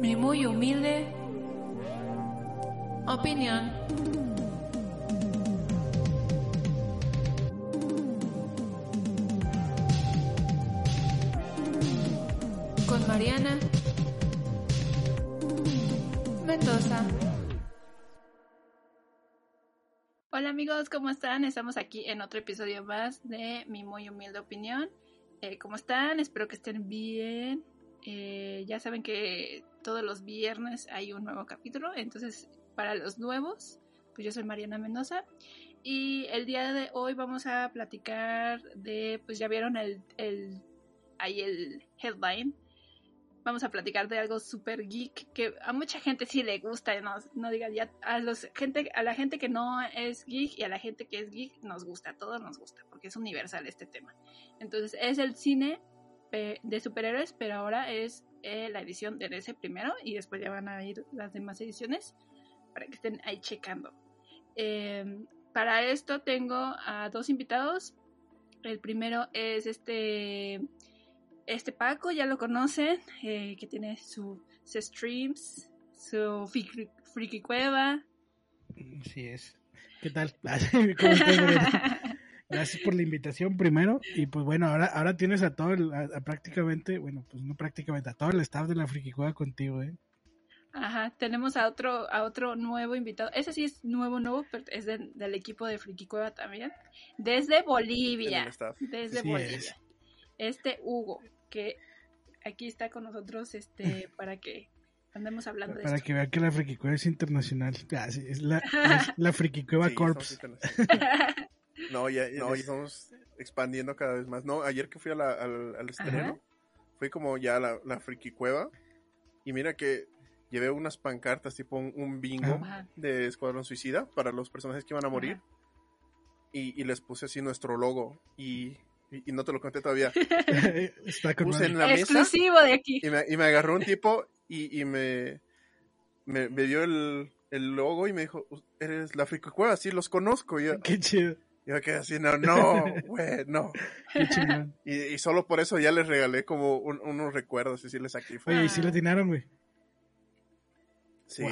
Mi muy humilde opinión. Con Mariana Mendoza. Hola amigos, ¿cómo están? Estamos aquí en otro episodio más de Mi muy humilde opinión. Eh, ¿Cómo están? Espero que estén bien. Eh, ya saben que todos los viernes hay un nuevo capítulo, entonces para los nuevos, pues yo soy Mariana Mendoza y el día de hoy vamos a platicar de, pues ya vieron el, el ahí el headline, vamos a platicar de algo super geek que a mucha gente sí le gusta, no, no digan ya, a, los, gente, a la gente que no es geek y a la gente que es geek nos gusta, a todos nos gusta, porque es universal este tema. Entonces es el cine de superhéroes, pero ahora es eh, la edición de ese primero y después ya van a ir las demás ediciones para que estén ahí checando. Eh, para esto tengo a dos invitados. El primero es este, este Paco, ya lo conocen, eh, que tiene su, streams, su friki, cueva. Sí es. ¿Qué tal? ¿Cómo estás, Gracias por la invitación primero. Y pues bueno, ahora, ahora tienes a todo, el, a, prácticamente, bueno, pues no prácticamente, a todo el staff de la Friki Cueva contigo, ¿eh? Ajá, tenemos a otro, a otro nuevo invitado. Ese sí es nuevo, nuevo, pero es del equipo de Friki Cueva también. Desde Bolivia. Desde Bolivia. Este Hugo, que aquí está con nosotros, este, para que andemos hablando de Para que vean que la Friki Cueva es internacional. Ah, es la, la Friki Cueva Corps. No, ya, estamos expandiendo cada vez más. No, ayer que fui al, al estreno, fui como ya a la, la friki cueva. Y mira que llevé unas pancartas tipo un, bingo de Escuadrón Suicida para los personajes que iban a morir. Y, les puse así nuestro logo. Y, y, no te lo conté todavía. Está puse en la mesa. Exclusivo de aquí. Y me, y me agarró un tipo y, y me, me, dio el, el, logo y me dijo, eres la friki cueva, sí, los conozco. Y Qué chido. Yo quedé así, no, no, güey, no. y, y, solo por eso ya les regalé como unos recuerdos y sí les saqué. Oye, ¿y sí le atinaron, güey? Sí.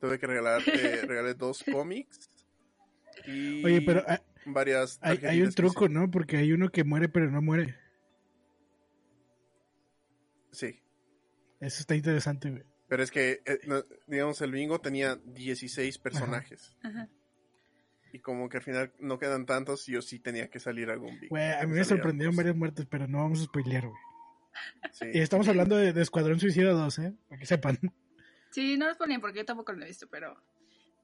Tuve que regalar, eh, regalé dos cómics y Oye, pero ah, varias hay, hay un truco, ¿no? Porque hay uno que muere pero no muere. Sí. Eso está interesante, güey. Pero es que, eh, digamos, el bingo tenía 16 personajes. Ajá y como que al final no quedan tantos, yo sí tenía que salir algún Güey, a mí me sorprendieron varias muertes, pero no vamos a spoilear, güey. Y estamos hablando de, Escuadrón Suicida 2, ¿eh? Para que sepan. Sí, no lo spoileen porque yo tampoco lo he visto, pero,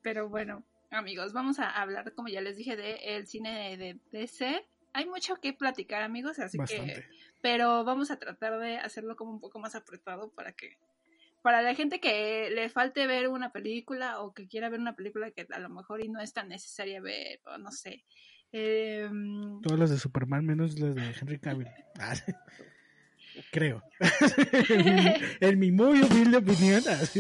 pero bueno, amigos, vamos a hablar, como ya les dije, de el cine de, DC. Hay mucho que platicar, amigos, así que... Pero vamos a tratar de hacerlo como un poco más apretado para que para la gente que le falte ver una película o que quiera ver una película que a lo mejor y no es tan necesaria ver, o no sé. Eh, Todas las de Superman menos las de Henry Cavill. Ah, creo. en, mi, muy humilde opinión. Ah,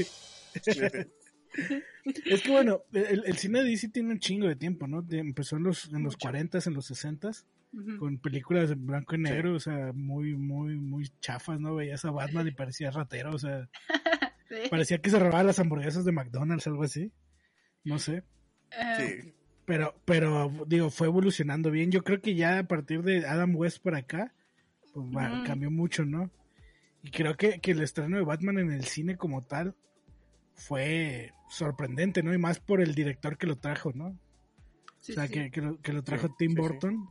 es que bueno, el, cine de DC tiene un chingo de tiempo, ¿no? empezó en los, en los 40 en los 60 con películas en blanco y negro, o sea, muy, muy, muy chafas, ¿no? Veías a Batman y parecía ratero, o sea, parecía que se robaba las hamburguesas de McDonald's, algo así, no sé. Sí. Pero, pero, digo, fue evolucionando bien. Yo creo que ya a partir de Adam West para acá, pues cambió mucho, ¿no? Y creo que, que el estreno de Batman en el cine como tal fue sorprendente, ¿no? Y más por el director que lo trajo, ¿no? o sea, que, que, lo, que, lo, trajo Tim Burton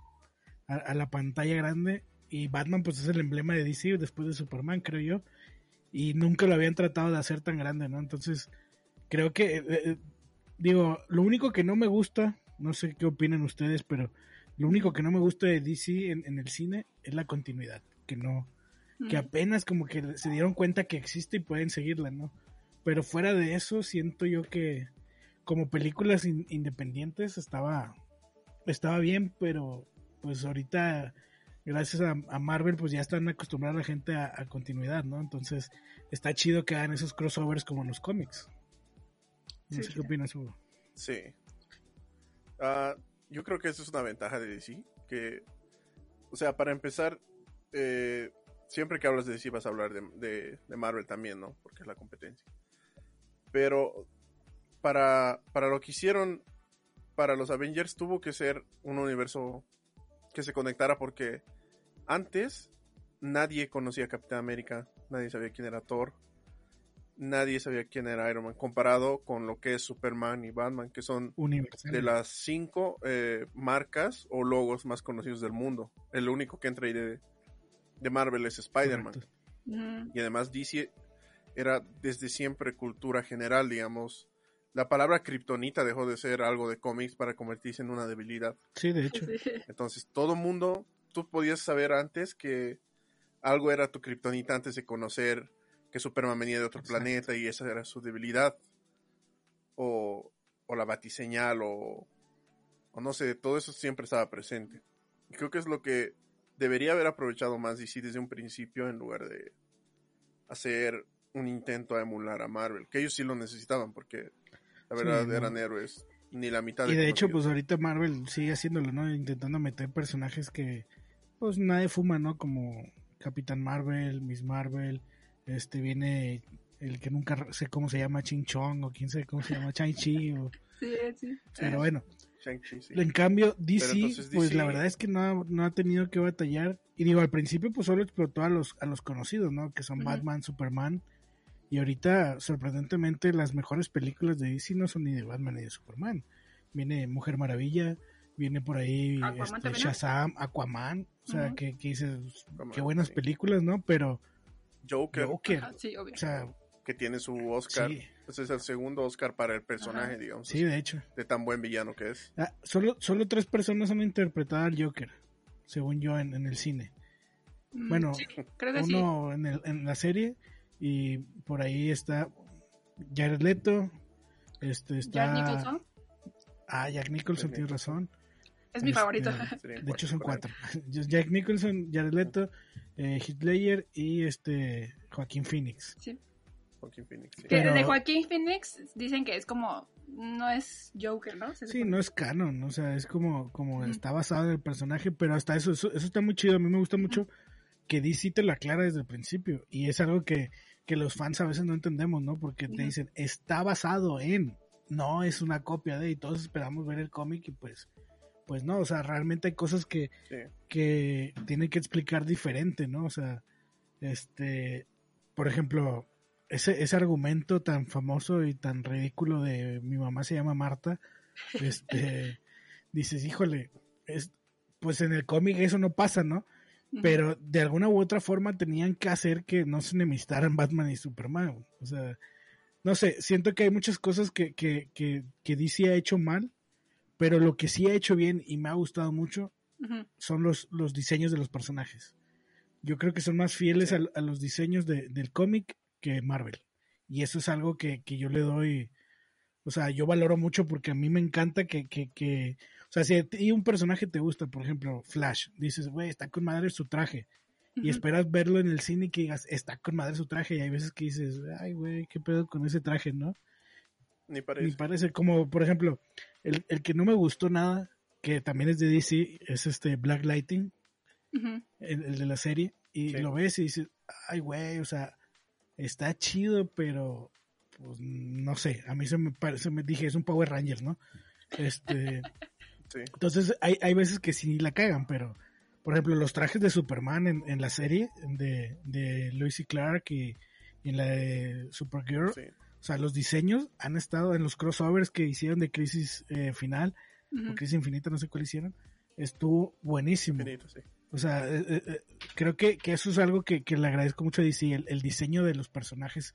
a, la pantalla grande. Y Batman, pues es el emblema de DC después de Superman, creo yo. Y nunca lo habían tratado de hacer tan grande, ¿no? Entonces, creo que, eh, eh, digo, lo único que no me gusta, no sé qué opinan ustedes, pero Lo único que no me gusta de DC en, el cine es la continuidad, que no, que apenas como que se dieron cuenta que existe y pueden seguirla, ¿no? Pero fuera de eso, siento yo que como películas independientes estaba, estaba bien, pero pues ahorita gracias a, Marvel pues ya están acostumbrada la gente a, continuidad, ¿no? Entonces está chido que hagan esos crossovers como en los cómics. No sé qué opinas, Hugo. Sí. Ah, yo creo que eso es una ventaja de DC, que, o sea, para empezar, eh, siempre que hablas de DC vas a hablar de, Marvel también, ¿no? Porque es la competencia. Pero para, para lo que hicieron para los Avengers tuvo que ser un universo que se conectara porque antes nadie conocía a Capitán América, nadie sabía quién era Thor, nadie sabía quién era Iron Man, comparado con lo que es Superman y Batman, que son de las cinco eh, marcas o logos más conocidos del mundo. El único que entra ahí de, Marvel es Spider-Man. Y además DC era desde siempre cultura general, digamos. La palabra kriptonita dejó de ser algo de cómics para convertirse en una debilidad. Sí, de hecho. Entonces todo mundo, tú podías saber antes que algo era tu kriptonita antes de conocer que Superman venía de otro planeta y esa era su debilidad. O, o la batiseñal o, o no sé, todo eso siempre estaba presente. Y creo que es lo que debería haber aprovechado más DC desde un principio en lugar de hacer un intento a emular a Marvel, que ellos sí lo necesitaban porque la verdad eran héroes ni la mitad de Y de hecho, pues ahorita Marvel sigue haciéndolo, ¿no? Intentando meter personajes que pues nadie fuma, ¿no? Como Capitán Marvel, Miss Marvel, este viene el que nunca sé cómo se llama Ching Chong o quién sabe cómo se llama Chang Chi o... sí, sí. Pero bueno. En cambio, DC, pues la verdad es que no ha, no ha tenido que batallar. Y digo, al principio pues solo explotó a los, a los conocidos, ¿no? Que son Batman, Superman. Y ahorita, sorprendentemente, las mejores películas de DC no son ni de Batman ni de Superman. Viene Mujer Maravilla, viene por ahí este, Shazam, Aquaman. O sea, que, que dices, qué buenas películas, ¿no? Pero Joker. O sea, que tiene su Oscar. Ese es el segundo Oscar para el personaje, digamos. Sí, de hecho. De tan buen villano que es. Ah, solo, solo tres personas han interpretado al Joker, según yo, en, el cine. Mm, bueno, uno en, el, en la serie y por ahí está Jared Leto. Este está. Jack Nicholson. Ah, Jack Nicholson, tiene razón. Es mi favorito. Este, de hecho son cuatro. Jack Nicholson, Jared Leto, eh, Heath y este Joaquín Phoenix. Sí. Joaquín Phoenix. de Joaquín Phoenix dicen que es como no es Joker, ¿no? sí, no es canon, o sea, es como como está basado en el personaje, pero hasta eso, eso, está muy chido, a mí me gusta mucho que DC te lo aclara desde el principio y es algo que, que los fans a veces no entendemos, ¿no? Porque te dicen, está basado en, no es una copia de, y todos esperamos ver el cómic y pues pues no, o sea, realmente hay cosas que, que tiene que explicar diferente, ¿no? O sea, este, por ejemplo, ese, ese argumento tan famoso y tan ridículo de mi mamá se llama Marta, este, dices, híjole, es, pues en el cómic eso no pasa, ¿no? Pero de alguna u otra forma tenían que hacer que no se enemistaran Batman y Superman. O sea, no sé, siento que hay muchas cosas que, que, que, que DC ha hecho mal pero lo que sí ha hecho bien y me ha gustado mucho son los, los diseños de los personajes. Yo creo que son más fieles a, los diseños del cómic que Marvel. Y eso es algo que, yo le doy, o sea, yo valoro mucho porque a mí me encanta que, que, que o sea, si un personaje te gusta, por ejemplo, Flash, dices, güey, está con madre su traje. Y esperas verlo en el cine y que digas, está con madre su traje. Y hay veces que dices, ay, güey, qué pedo con ese traje, ¿no? Ni parece. Ni parece. Como, por ejemplo, el, el, que no me gustó nada, que también es de DC, es este Black Lighting, el, de la serie. Y lo ves y dices, ay, güey, o sea, está chido, pero pues no sé, a mí se me parece, me dije, es un Power Ranger, ¿no? Este. Entonces, hay, hay veces que sí la cagan, pero, por ejemplo, los trajes de Superman en, en la serie de, de Lois y Clark y, y en la de Supergirl, o sea, los diseños han estado en los crossovers que hicieron de Crisis eh, Final, o Crisis Infinita, no sé cuál hicieron. Estuvo buenísimo. O sea, eh, eh, creo que, eso es algo que, le agradezco mucho a DC, el, diseño de los personajes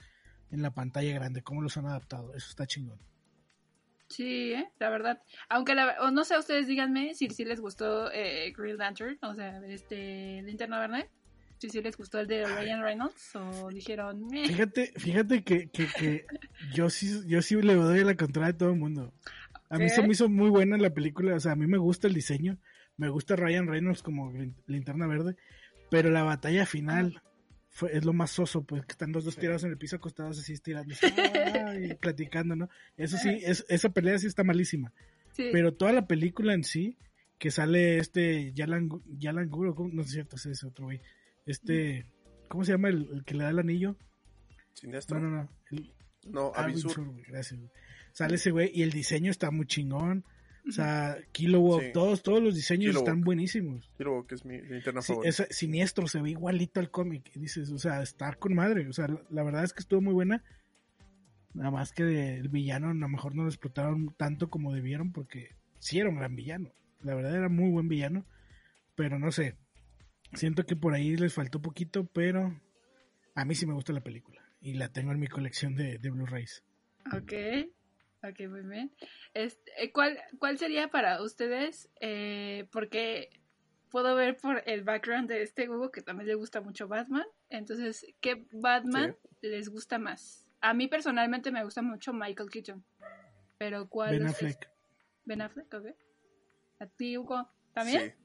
en la pantalla grande, cómo los han adaptado. Eso está chingón. Sí, ¿eh? la verdad. Aunque la, o no sé, ustedes díganme si, si les gustó eh, Green Lantern, o sea, este Linterna Verde. Si sí les gustó el de Ryan Reynolds o dijeron... Fíjate, fíjate que, que, que, yo sí yo sí le doy la contraria a todo el mundo. A mí se me hizo muy buena la película, o sea, a mí me gusta el diseño, me gusta Ryan Reynolds como Linterna Verde, pero la batalla final fue, es lo más soso, pues que están los dos tirados en el piso acostados así estirando y platicando, ¿no? Eso sí, es, esa pelea sí está malísima. Pero toda la película en sí, que sale este Yalan, Yalan Guro, no es cierto, es ese otro güey. Este, ¿cómo se llama el, que le da el anillo? Sinestro. No, no, no. no, Avisur. Gracias. Sale ese güey y el diseño está muy chingón. O sea, Kilowog, todos, todos los diseños están buenísimos. Kilowog es mi linterna sí, Es siniestro, se ve igualito al cómic. Dices, o sea, estar con madre. O sea, la, verdad es que estuvo muy buena. Nada más que el villano a lo mejor no lo explotaron tanto como debieron porque sí era un gran villano. La verdad era muy buen villano. Pero no sé. Siento que por ahí les faltó poquito, pero a mí sí me gusta la película. Y la tengo en mi colección de, de Blu-rays. Ok. Ok, muy bien. Este, eh, ¿cuál, ¿Cuál sería para ustedes? Eh, porque puedo ver por el background de este Hugo que también le gusta mucho Batman. Entonces, ¿qué Batman les gusta más? A mí personalmente me gusta mucho Michael Keaton. Pero ¿cuál? Ben Affleck. Ben Affleck, ok. ¿A ti, Hugo? ¿También? Sí.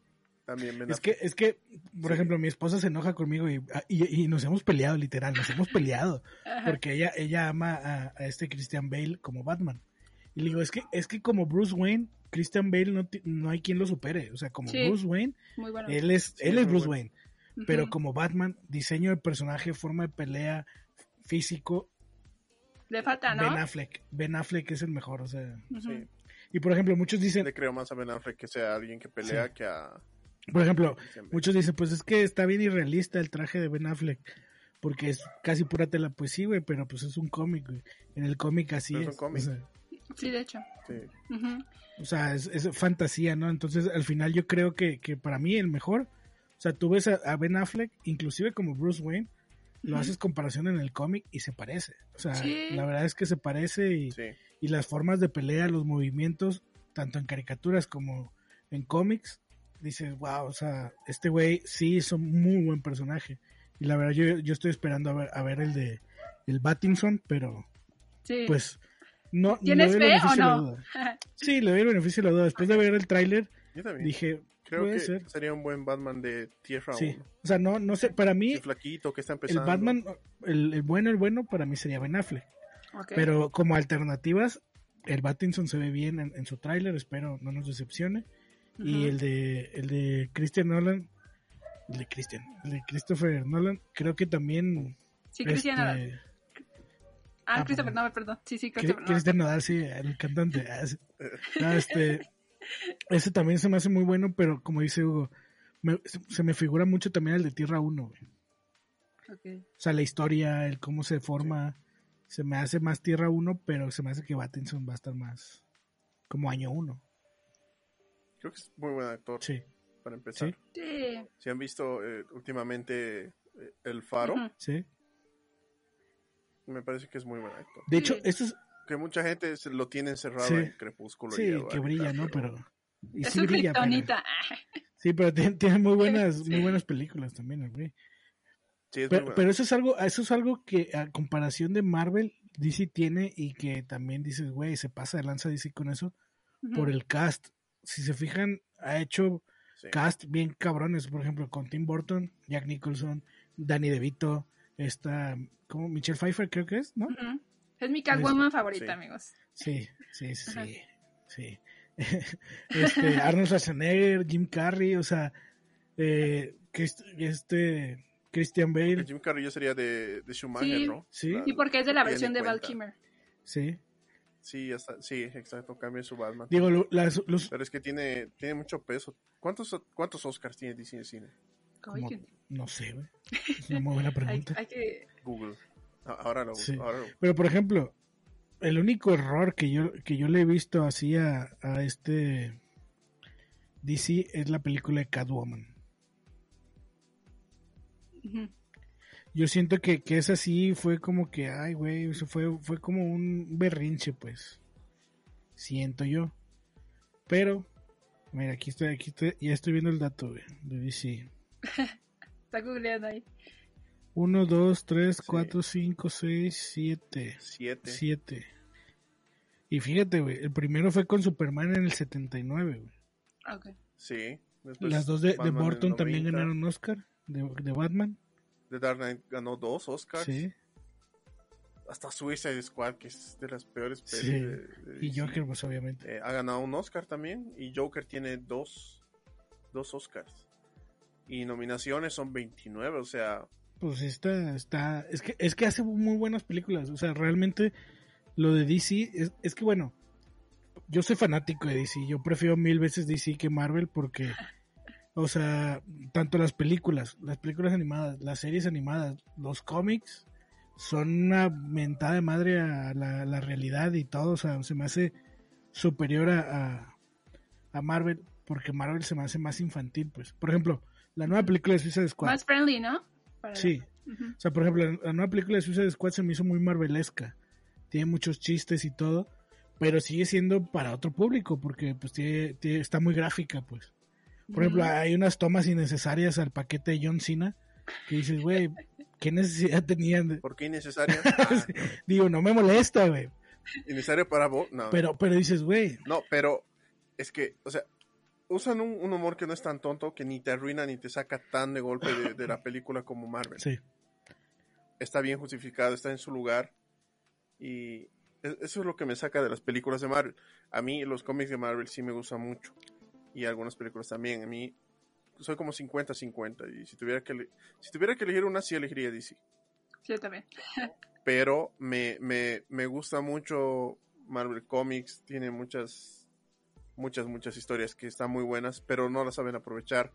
También es que, es que, por ejemplo, mi esposa se enoja conmigo y, y, nos hemos peleado, literal, nos hemos peleado. Porque ella, ella ama a, a, este Christian Bale como Batman. Y le digo, es que, es que como Bruce Wayne, Christian Bale no, no hay quien lo supere. O sea, como Bruce Wayne, él es, él es Bruce Wayne. Pero como Batman, diseño de personaje, forma de pelea, físico. Le falta, ¿no? Ben Affleck. Ben Affleck es el mejor, o sea. Y por ejemplo, muchos dicen. Le creo más a Ben Affleck que sea alguien que pelea que a. Por ejemplo, muchos dicen, pues es que está bien irrealista el traje de Ben Affleck. Porque es casi pura tela. Pues sí, güey, pero pues es un cómic, güey. En el cómic así es. Sí, de hecho. O sea, es, fantasía, ¿no? Entonces, al final yo creo que, para mí el mejor, o sea, tú ves a, Ben Affleck, inclusive como Bruce Wayne, lo haces comparación en el cómic y se parece. O sea, la verdad es que se parece y, y las formas de pelea, los movimientos, tanto en caricaturas como en cómics, dices, wow, o sea, este güey sí es un muy buen personaje. Y la verdad, yo, yo estoy esperando a ver, a ver el de el Battinson, pero pues no, ¿Tienes fe o no? Sí, le doy el beneficio de la duda. Después de ver el tráiler, dije, Creo que sería un buen Batman de Tierra sí. O sea, no, no sé, para mí... El flaquito que está empezando. El Batman, el, bueno, el bueno, para mí sería Ben Affleck. Pero como alternativas, el Battinson se ve bien en, su tráiler, espero no nos decepcione. Y el de, el de Christian Nolan, el de Christian, el de Christopher Nolan, creo que también... Sí, Christian este, Nolan Ah, ah Christopher Nodal, perdón. Sí, sí, Christopher Nodal. Christopher Nodal, sí, el cantante. Ah, este, ese también se me hace muy bueno, pero como dice Hugo, se me figura mucho también el de Tierra 1, güey. Okay. O sea, la historia, el cómo se forma, se me hace más Tierra 1, pero se me hace que Battinson va a estar más como año 1. Creo que es muy buen actor. Sí. Para empezar. Sí. Si han visto eh, últimamente eh, El Faro. Sí me parece que es muy buen actor. De hecho, esto es... Que mucha gente se lo tiene encerrado en Crepúsculo. Sí, que brilla, ¿no? Pero... Y es sí brilla, Sí, pero tiene, muy buenas, muy buenas películas también, güey. Sí, es pero, pero, eso es algo, eso es algo que a comparación de Marvel, DC tiene y que también dices, güey, se pasa de lanza DC con eso por el cast. Si se fijan, ha hecho cast bien cabrones, por ejemplo, con Tim Burton, Jack Nicholson, Danny DeVito, esta como Michelle Pfeiffer creo que es, ¿no? Es mi Catwoman favorita, amigos. Sí, sí, sí, sí. este, Arnold Schwarzenegger, Jim Carrey, o sea, eh, este Christian Bale. Jim Carrey yo sería de, de Schumacher, ¿no? Sí. Sí, porque es de la versión de Val Kimmer. Sí. Sí, sí, exacto, cambia su Batman. Digo, los... Pero es que tiene, tiene mucho peso. ¿Cuántos, ¿Cuántos Oscars tiene DC en cine? no sé, güey. Es una muy buena pregunta. hay, que... Google. Ahora lo, Pero por ejemplo, el único error que yo, que yo le he visto así a, a este DC es la película de Catwoman. Yo siento que, que esa sí fue como que, ay, güey, fue, fue como un berrinche, pues. Siento yo. Pero, mira, aquí estoy, aquí estoy, ya estoy viendo el dato, güey, de DC. Está googleando ahí. 1, 2, 3, 4, 5, 6, 7. 7. 7. Y fíjate, güey, el primero fue con Superman en el 79, güey. Ok. Sí. Las dos de, de Burton también 90. ganaron Oscar, de, de Batman. The Dark Knight ganó dos Oscars. Sí. Hasta Suicide Squad, que es de las peores pelis Sí. de, de Y. Joker, pues obviamente. Eh, ha ganado un Oscar también. Y Joker tiene dos, dos Oscars. Y nominaciones son 29, o sea, Pues está, está, es que, es que hace muy buenas películas, o sea, realmente lo de DC, es, es que bueno, yo soy fanático de DC, yo prefiero mil veces DC que Marvel porque, o sea, tanto las películas, las películas animadas, las series animadas, los cómics, son una mentada de madre a la, la realidad y todo, o sea, se me hace superior a, a, a Marvel, porque Marvel se me hace más infantil, pues. Por ejemplo, la nueva película de Suicide Squad. Más friendly, ¿no? Para- Sí, o sea, por ejemplo, la, la nueva película de Suicide Squad se me hizo muy marvelesca. Tiene muchos chistes y todo, pero sigue siendo para otro público porque pues tiene, tiene- está muy gráfica, pues. Por ejemplo, hay unas tomas innecesarias al paquete de John Cena que dices, güey, ¿qué necesidad tenían? de-?" ¿por qué innecesaria? Ah, Digo, no me molesta, güey. ¿Innecesaria para vos? No. Pero, pero dices, güey, No, pero es que, o sea, usan un, un humor que no es tan tonto que ni te arruina ni te saca tan de golpe de, de la película como Marvel. sí, Está bien justificado, está en su lugar. Y e- eso es lo que me saca de las películas de Marvel. A mí los cómics de Marvel sí me gustan mucho. Y algunas películas también. A mí soy como 50-50. Y si tuviera, que si tuviera que elegir una, sí elegiría DC. Sí, yo también. Pero me, me, me gusta mucho Marvel Comics. Tiene muchas, muchas, muchas historias que están muy buenas, pero no las saben aprovechar.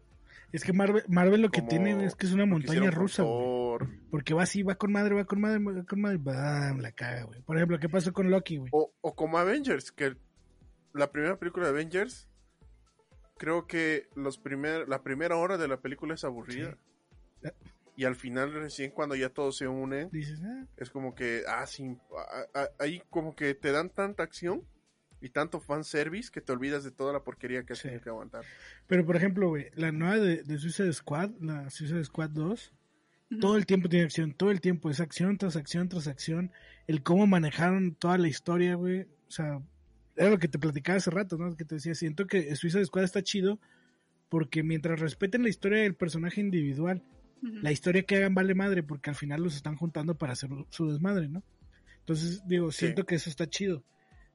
es que Marvel, Marvel lo que Como tiene es que es una montaña rusa, güey. Thor. Porque va así, va con madre, va con madre, va con madre, bam, la caga, güey. Por ejemplo, ¿qué pasó con Loki, güey? O, o como Avengers, que la primera película de Avengers, creo que los primer, la primera hora de la película es aburrida. Sí. Y al final, recién cuando ya todos se unen, Dices, ah, es como que, ah, sí, a- a- ahí como que te dan tanta acción y tanto fanservice que te olvidas de toda la porquería que has Sí. tenido que aguantar. Pero por ejemplo, güey, la nueva de, de Suicide Squad, la Suicide Squad 2, Ujú. todo el tiempo tiene acción, todo el tiempo es acción tras acción tras acción. El cómo manejaron toda la historia, güey. O sea, era lo que te platicaba hace rato, ¿no? Que te decía, siento que Suicide Squad está chido porque mientras respeten la historia del personaje individual, la historia que hagan vale madre porque al final los están juntando para hacer su desmadre, ¿no? Entonces, digo, Sí. siento que eso está chido.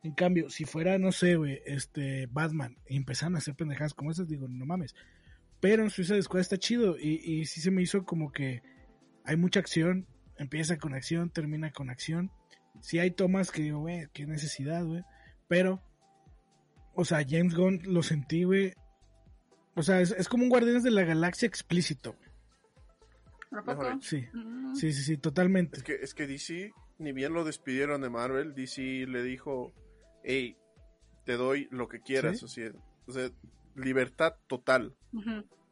En cambio, si fuera, no sé, güey, este, Batman, y empezaran a hacer pendejadas como esas, digo, no mames. Pero en Suicide Squad está chido y, y sí se me hizo como que hay mucha acción, empieza con acción, termina con acción. Sí hay tomas que digo, güey, qué necesidad, güey. Pero, o sea, James Gunn lo sentí, güey. O sea, es, es como un Guardianes de la Galaxia explícito, güey. Sí, Mm. sí, sí, sí, totalmente. Es que, es que DC, ni bien lo despidieron de Marvel, DC le dijo, hey, te doy lo que quieras, Sí. o, sea, o sea, libertad total.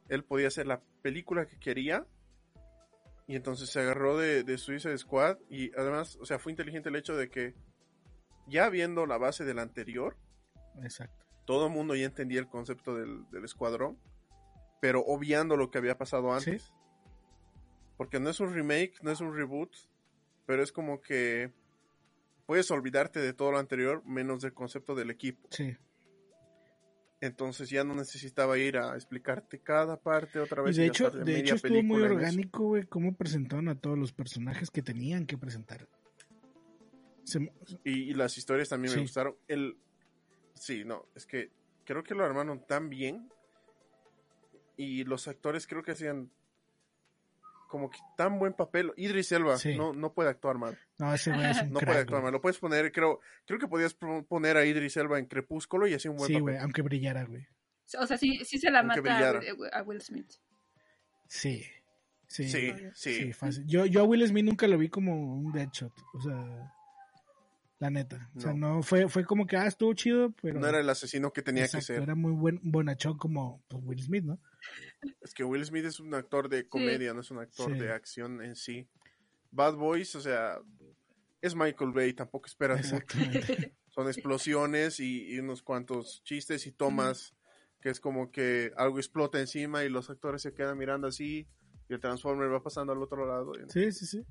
Él podía hacer la película que quería y entonces se agarró de, de Suicide Squad y además, o sea, fue inteligente el hecho de que ya viendo la base del anterior, Exacto. todo el mundo ya entendía el concepto del, del escuadrón, pero obviando lo que había pasado antes. Porque no es un remake, no es un reboot, pero es como que puedes olvidarte de todo lo anterior menos del concepto del equipo. Sí. Entonces ya no necesitaba ir a explicarte cada parte otra Y vez. de y hecho, de media hecho estuvo muy orgánico, güey, cómo presentaron a todos los personajes que tenían que presentar. Se Y, y las historias también Sí. me gustaron. El... Sí, no, es que creo que lo armaron tan bien. Y los actores creo que hacían como que tan buen papel. Idris Elba Sí. no, no puede actuar mal. No, ese güey es un No crack, puede actuar güey. mal. Lo puedes poner, creo, creo que podías poner a Idris Elba en Crepúsculo y hacía un buen Sí, papel. güey, aunque brillara, güey. O sea, sí, sí se la Aunque mata a. Will, a Will Smith. Sí. Sí. Sí, Sí, sí. fácil. Yo, yo a Will Smith nunca lo vi como un deadshot. O sea, la neta. O sea, No. no, fue, fue como que, ah, estuvo chido, pero. No era el asesino que tenía exacto, que ser. Era muy buen bonachón como pues, Will Smith, ¿no? Es que Will Smith es un actor de comedia, no es un actor Sí. de acción en sí. Bad Boys, o sea, es Michael Bay, tampoco esperas. Exactamente. son explosiones y, y unos cuantos chistes y tomas que es como que algo explota encima y los actores se quedan mirando así y el Transformer va pasando al otro lado. Sí, sí, sí.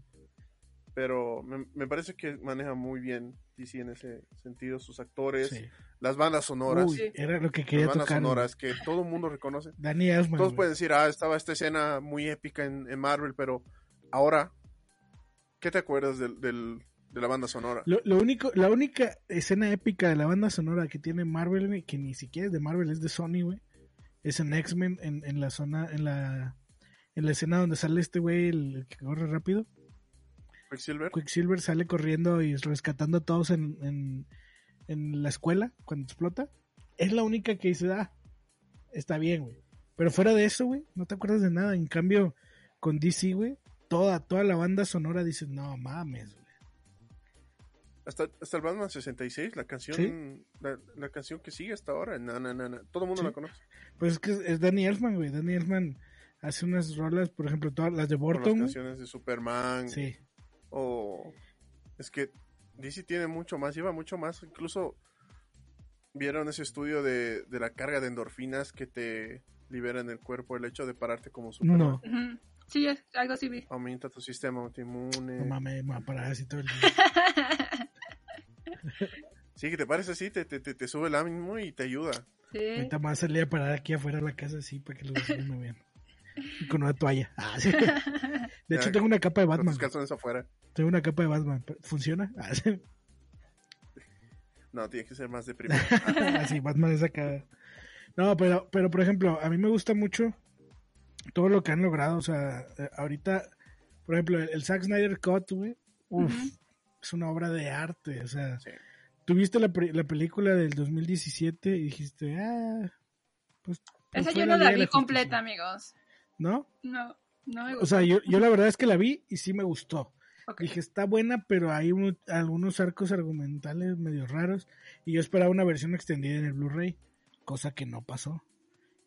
Pero me, me parece que maneja muy bien DC en ese sentido, sus actores, las bandas sonoras. Uy, era lo que quería las bandas tocar. sonoras que todo el mundo reconoce. Danny Elfman. Todos pueden decir, ah, estaba esta escena muy épica en, en Marvel, pero ahora, ¿qué te acuerdas del, del- de la banda sonora? Lo, lo único, la única escena épica de la banda sonora que tiene Marvel, que ni siquiera es de Marvel, es de Sony, güey. Es en X-Men, en, en la zona, en la, en la escena donde sale este güey, el, el que corre rápido. Quicksilver. Quicksilver sale corriendo y rescatando a todos en, en, en la escuela cuando explota. Es la única que dice, ah, está bien, güey. Pero fuera de eso, güey, no te acuerdas de nada. En cambio, con DC, güey, toda, toda la banda sonora dice, no mames, güey. Hasta, hasta el Batman 66, la canción, Sí. la, la canción que sigue hasta ahora, na, na, na, na. todo el mundo Sí. la conoce. Pues es que es- Danny Elfman, güey. Danny Elfman hace unas rolas, por ejemplo, todas las de Por las canciones de Superman, Sí, o es que DC tiene mucho más, lleva mucho más, incluso vieron ese estudio de, de la carga de endorfinas que te libera en el cuerpo el hecho de pararte como Superman. no. Sí, es- algo así vi. Aumenta tu sistema autoinmune. no mames, me voy a parar así todo el día. Sí, que te pares así, te, te, te, te sube el ánimo y te ayuda. sí. Ahorita me voy a parar aquí afuera de la casa así para que los vecinos me vean. Y con una toalla. Ah, sí. De hecho, Ya, tengo una capa de Batman. tus calzones afuera. Tengo una capa de Batman. ¿Funciona? Ah. No, tiene que ser más deprimido. Así, Batman es acá. No, pero, pero por ejemplo, a mí me gusta mucho todo lo que han logrado. O sea, eh, ahorita, por ejemplo, el, el Zack Snyder Cut, güey, uf, es una obra de arte. O sea, Sí. tuviste la, la película del 2017 y dijiste, ah, pues. pues Esa yo no la de vi completa, amigos. ¿No? No, no me O gustó. sea, yo, yo la verdad es que la vi y sí me gustó. Ok. Dije, está buena, pero hay un- algunos arcos argumentales medio raros. Y yo esperaba una versión extendida en el Blu-ray, cosa que no pasó.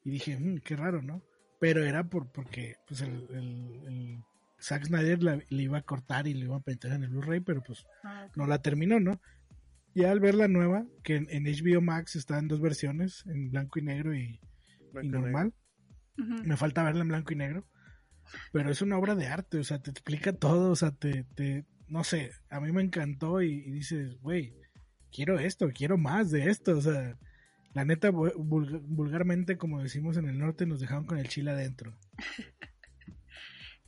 Y dije, "Mm, qué raro, ¿no? Pero era por porque pues el, el, el Zack Snyder la- le iba a cortar y le iba a meter en el Blu-ray, pero pues Ah, no la terminó, ¿no? Ya al ver la nueva, que en, en HBO Max está en dos versiones, en blanco y negro y, Blanco y y negro. normal. Me falta verla en blanco y negro. Pero es una obra de arte, o sea, te explica todo, o sea, te, te no sé, a mí me encantó y, y dices, güey, quiero esto, quiero más de esto, o sea, la neta, vu- vulg- vulgarmente, como decimos en el norte, nos dejaron con el chile adentro.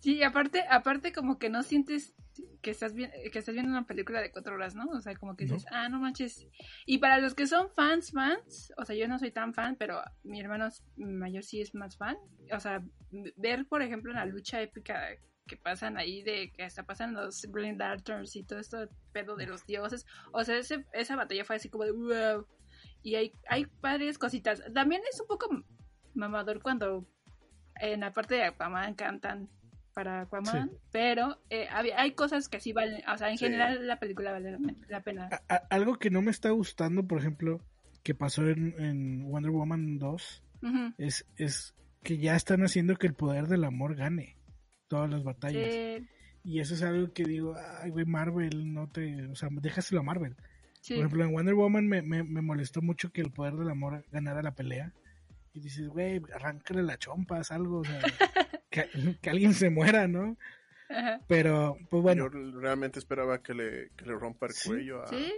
Sí, aparte, aparte como que no sientes que estás, vi- que estás viendo una película de cuatro horas, ¿no? O sea, como que No. dices, ah, no manches. Y para los que son fans, fans, o sea, yo no soy tan fan, pero mi hermano mayor sí es más fan. O sea, ver, por ejemplo, la lucha épica que pasan ahí de que hasta pasan los Green Darters y todo esto pedo de los dioses. O sea, ese, esa batalla fue así como de wow. Y hay, hay varias cositas. También es un poco mamador cuando en la parte de Aquaman cantan para Aquaman, Sí. pero eh, había- hay cosas que sí valen, o sea, en Sí. general la película vale la, pena. A- algo que no me está gustando, por ejemplo, que pasó en, en Wonder Woman 2, Ujú. es, es que ya están haciendo que el poder del amor gane todas las batallas. Y eso es algo que digo, ay, güey, Marvel, no te. O sea, déjaselo a Marvel. Por ejemplo, en Wonder Woman me, me, me molestó mucho que el poder del amor ganara la pelea. Y dices, güey, arráncale la chompa, algo, o sea, que, que alguien se muera, ¿no? Ajá. Pero, pues bueno, Yo realmente esperaba que le, que le rompa el Sí. cuello a, Sí,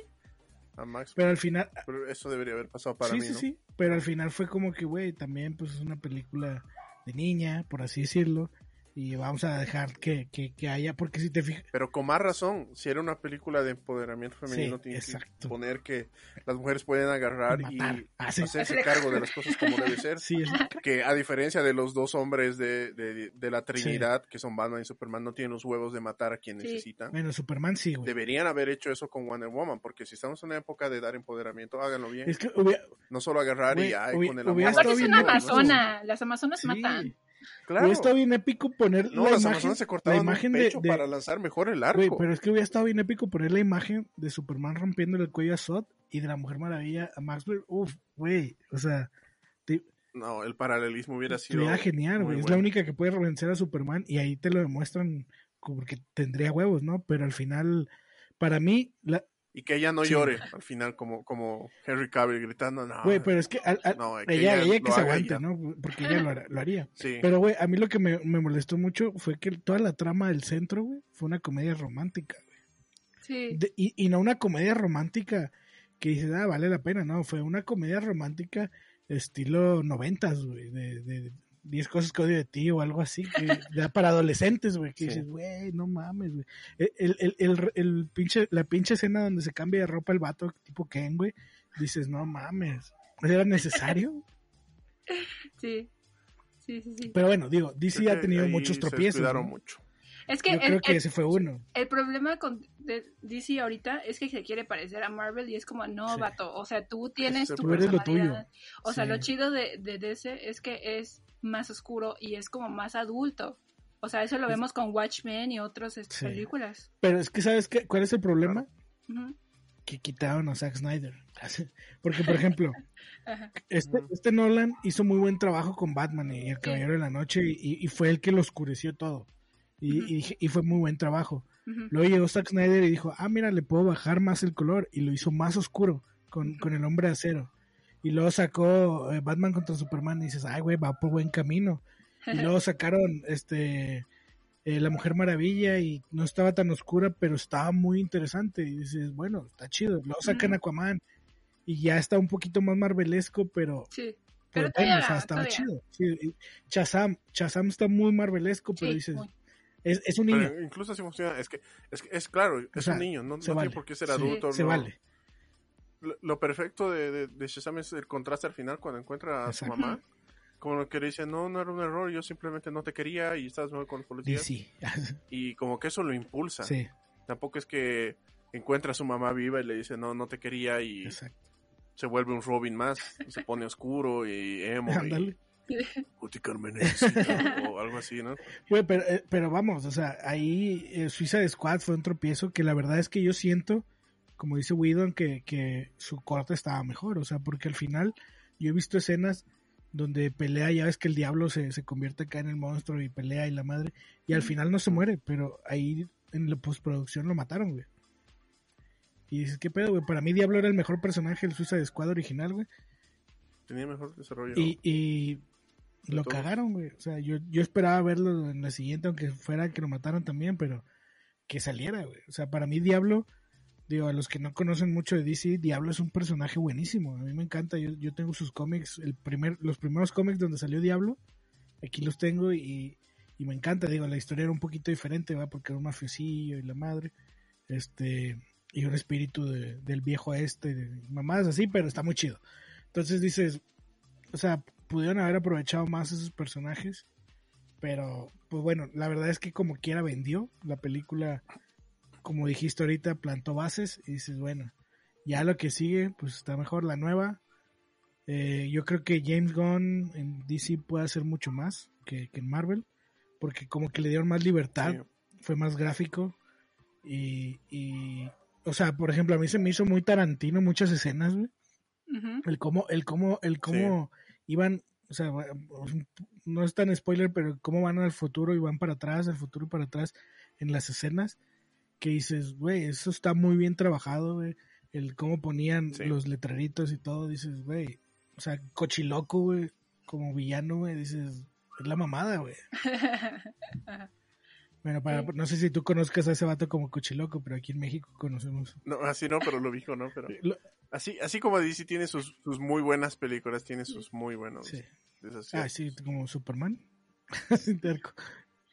a Max. pero al final, Pero eso debería haber pasado para sí, mí, sí, ¿no? sí, pero al final fue como que, güey, también pues es una película de niña, por así decirlo, y vamos a dejar que, que, que haya, porque si te fijas, Pero con más razón, si era una película de empoderamiento femenino, Sí, tienes que poner que las mujeres pueden agarrar y matar. Ah, sí. hacerse cargo de las cosas como debe ser. sí, es, Que a diferencia de los dos hombres de, de, de la Trinidad, que son Batman y Superman, no tienen los huevos de matar a quien Sí. necesitan. bueno, Superman sí, güey. Deberían haber hecho eso con Wonder Woman, porque si estamos en una época de dar empoderamiento, háganlo bien. Es que hubiera, No solo agarrar y ay, hubi- con el hubiera amor. es una amazona, las amazonas sí, matan. Claro. hubiera estado bien épico poner No, la las imagen, se la imagen de, pecho de- para lanzar mejor el arco. Pero es que hubiera estado bien épico poner la imagen de Superman rompiendo el cuello a Zod y de la Mujer Maravilla a Maxwell. Uf, güey, o sea, te, No, el paralelismo hubiera sido. sería genial, güey. Es la única que puede vencer a Superman y ahí te lo demuestran porque tendría huevos, ¿no? Pero al final, para mí, la, Y que ella no llore al final como, como Henry Cavill gritando, no. Güey, pero es que, ella, ella, que se aguante, ¿no? Porque ella lo, haría. Sí. Pero, güey, a mí lo que me, me, molestó mucho fue que toda la trama del centro, güey, fue una comedia romántica, güey. Sí. y, y no una comedia romántica que dices, ah, vale la pena, no, fue una comedia romántica estilo noventas, güey, de, de 10 cosas que odio de ti o algo así, que ya para adolescentes, güey, que dices, güey, no mames, güey. El, el, el, el, pinche, la pinche escena donde se cambia de ropa el vato tipo Ken, güey, dices, no mames, ¿era necesario? Sí, sí, sí, sí. Pero bueno, digo, DC ha tenido muchos tropiezos. Se mucho. Es que Yo creo que ese fue uno. El problema con DC ahorita es que se quiere parecer a Marvel y es como, no, vato, o sea, tú tienes tu personalidad. O sea, lo chido de, de DC es que es más oscuro y es como más adulto. O sea, eso lo vemos con Watchmen y otras este, películas. Pero es que, ¿sabes qué? cuál es el problema? Que quitaron a Zack Snyder. Porque, por ejemplo, este, este, Nolan hizo muy buen trabajo con Batman y El Caballero de la Noche y, fue el que lo oscureció todo. Y, fue muy buen trabajo. Luego llegó Zack Snyder y dijo, ah, mira, le puedo bajar más el color y lo hizo más oscuro con, con el hombre de acero. Y luego sacó eh, Batman contra Superman y dices, ay, güey, va por buen camino. Y luego sacaron este eh, La Mujer Maravilla y no estaba tan oscura, pero estaba muy interesante. Y dices, bueno, está chido. Luego sacan Aquaman y ya está un poquito más marvelesco, pero... Sí. Pero, bueno, o sea, estaba chido. Sí, Chazam, Chazam está muy marvelesco, pero dices... Es, es, un niño. incluso así funciona. Es que es, es claro, es un niño, no, tiene por qué ser adulto. se vale lo perfecto de, de, Shazam es el contraste al final cuando encuentra a su mamá. Como lo que le dice, no, no era un error, yo simplemente no te quería y estabas con los policías. y como que eso lo impulsa. Tampoco es que encuentra a su mamá viva y le dice, no, no te quería y se vuelve un Robin más, se pone oscuro y emo. Y... o algo así, ¿no? pero, eh, pero, vamos, o sea, ahí eh, Suiza de Squad fue un tropiezo que la verdad es que yo siento como dice Whedon, que, que su corte estaba mejor. O sea, porque al final yo he visto escenas donde pelea, ya ves que el diablo se, se convierte acá en el monstruo y pelea y la madre, y al final no se muere, pero ahí en la postproducción lo mataron, güey. Y dices, ¿qué pedo, güey? Para mí Diablo era el mejor personaje del Suiza de Squad original, güey. Tenía mejor desarrollo. Y, y lo cagaron, güey. O sea, yo, yo esperaba verlo en la siguiente, aunque fuera que lo mataron también, pero que saliera, güey. O sea, para mí Diablo Digo, a los que no conocen mucho de DC, Diablo es un personaje buenísimo. A mí me encanta. Yo, yo tengo sus cómics, el primer, los primeros cómics donde salió Diablo. Aquí los tengo y, y, me encanta. Digo, la historia era un poquito diferente, va, porque era un mafiosillo y la madre. Este, y un espíritu del viejo este, de mamadas así, pero está muy chido. Entonces dices, o sea, pudieron haber aprovechado más esos personajes. Pero, pues bueno, la verdad es que como quiera vendió la película como dijiste ahorita, plantó bases y dices, bueno, ya lo que sigue, pues está mejor la nueva. Eh, yo creo que James Gunn en DC puede hacer mucho más que, en Marvel, porque como que le dieron más libertad, fue más gráfico y, y, o sea, por ejemplo, a mí se me hizo muy Tarantino muchas escenas, El cómo, el cómo, el cómo iban, o sea, no es tan spoiler, pero cómo van al futuro y van para atrás, al futuro y para atrás en las escenas que dices, güey, eso está muy bien trabajado, güey. El cómo ponían los letreritos y todo, dices, güey. O sea, cochiloco, güey, como villano, güey, dices, es la mamada, güey. bueno, para, no sé si tú conozcas a ese vato como cochiloco, pero aquí en México conocemos. No, así no, pero lo dijo, ¿no? Pero así, así como DC tiene sus, sus muy buenas películas, tiene sus muy buenos. Sí. Ah, sí, como Superman.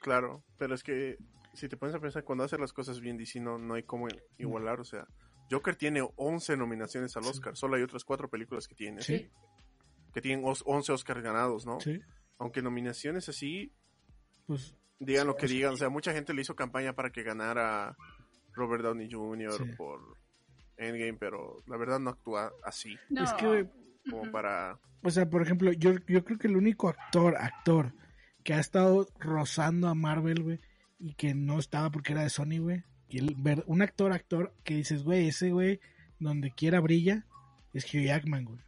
claro, pero es que si te pones a pensar, cuando hace las cosas bien, DC no, no hay como igualar, o sea, Joker tiene 11 nominaciones al Oscar, solo hay otras cuatro películas que tiene, ¿Sí? que tienen 11 Oscars ganados, ¿no? Sí. Aunque nominaciones así, pues digan lo que digan, o sea, mucha gente le hizo campaña para que ganara Robert Downey Jr. por Endgame, pero la verdad no actúa así. Es que como para o sea, por ejemplo, yo, yo creo que el único actor, actor que ha estado rozando a Marvel, güey, y que no estaba porque era de Sony, güey. Y el, ver, un actor, actor, que dices, güey, ese güey, donde quiera brilla, es Hugh Jackman, güey.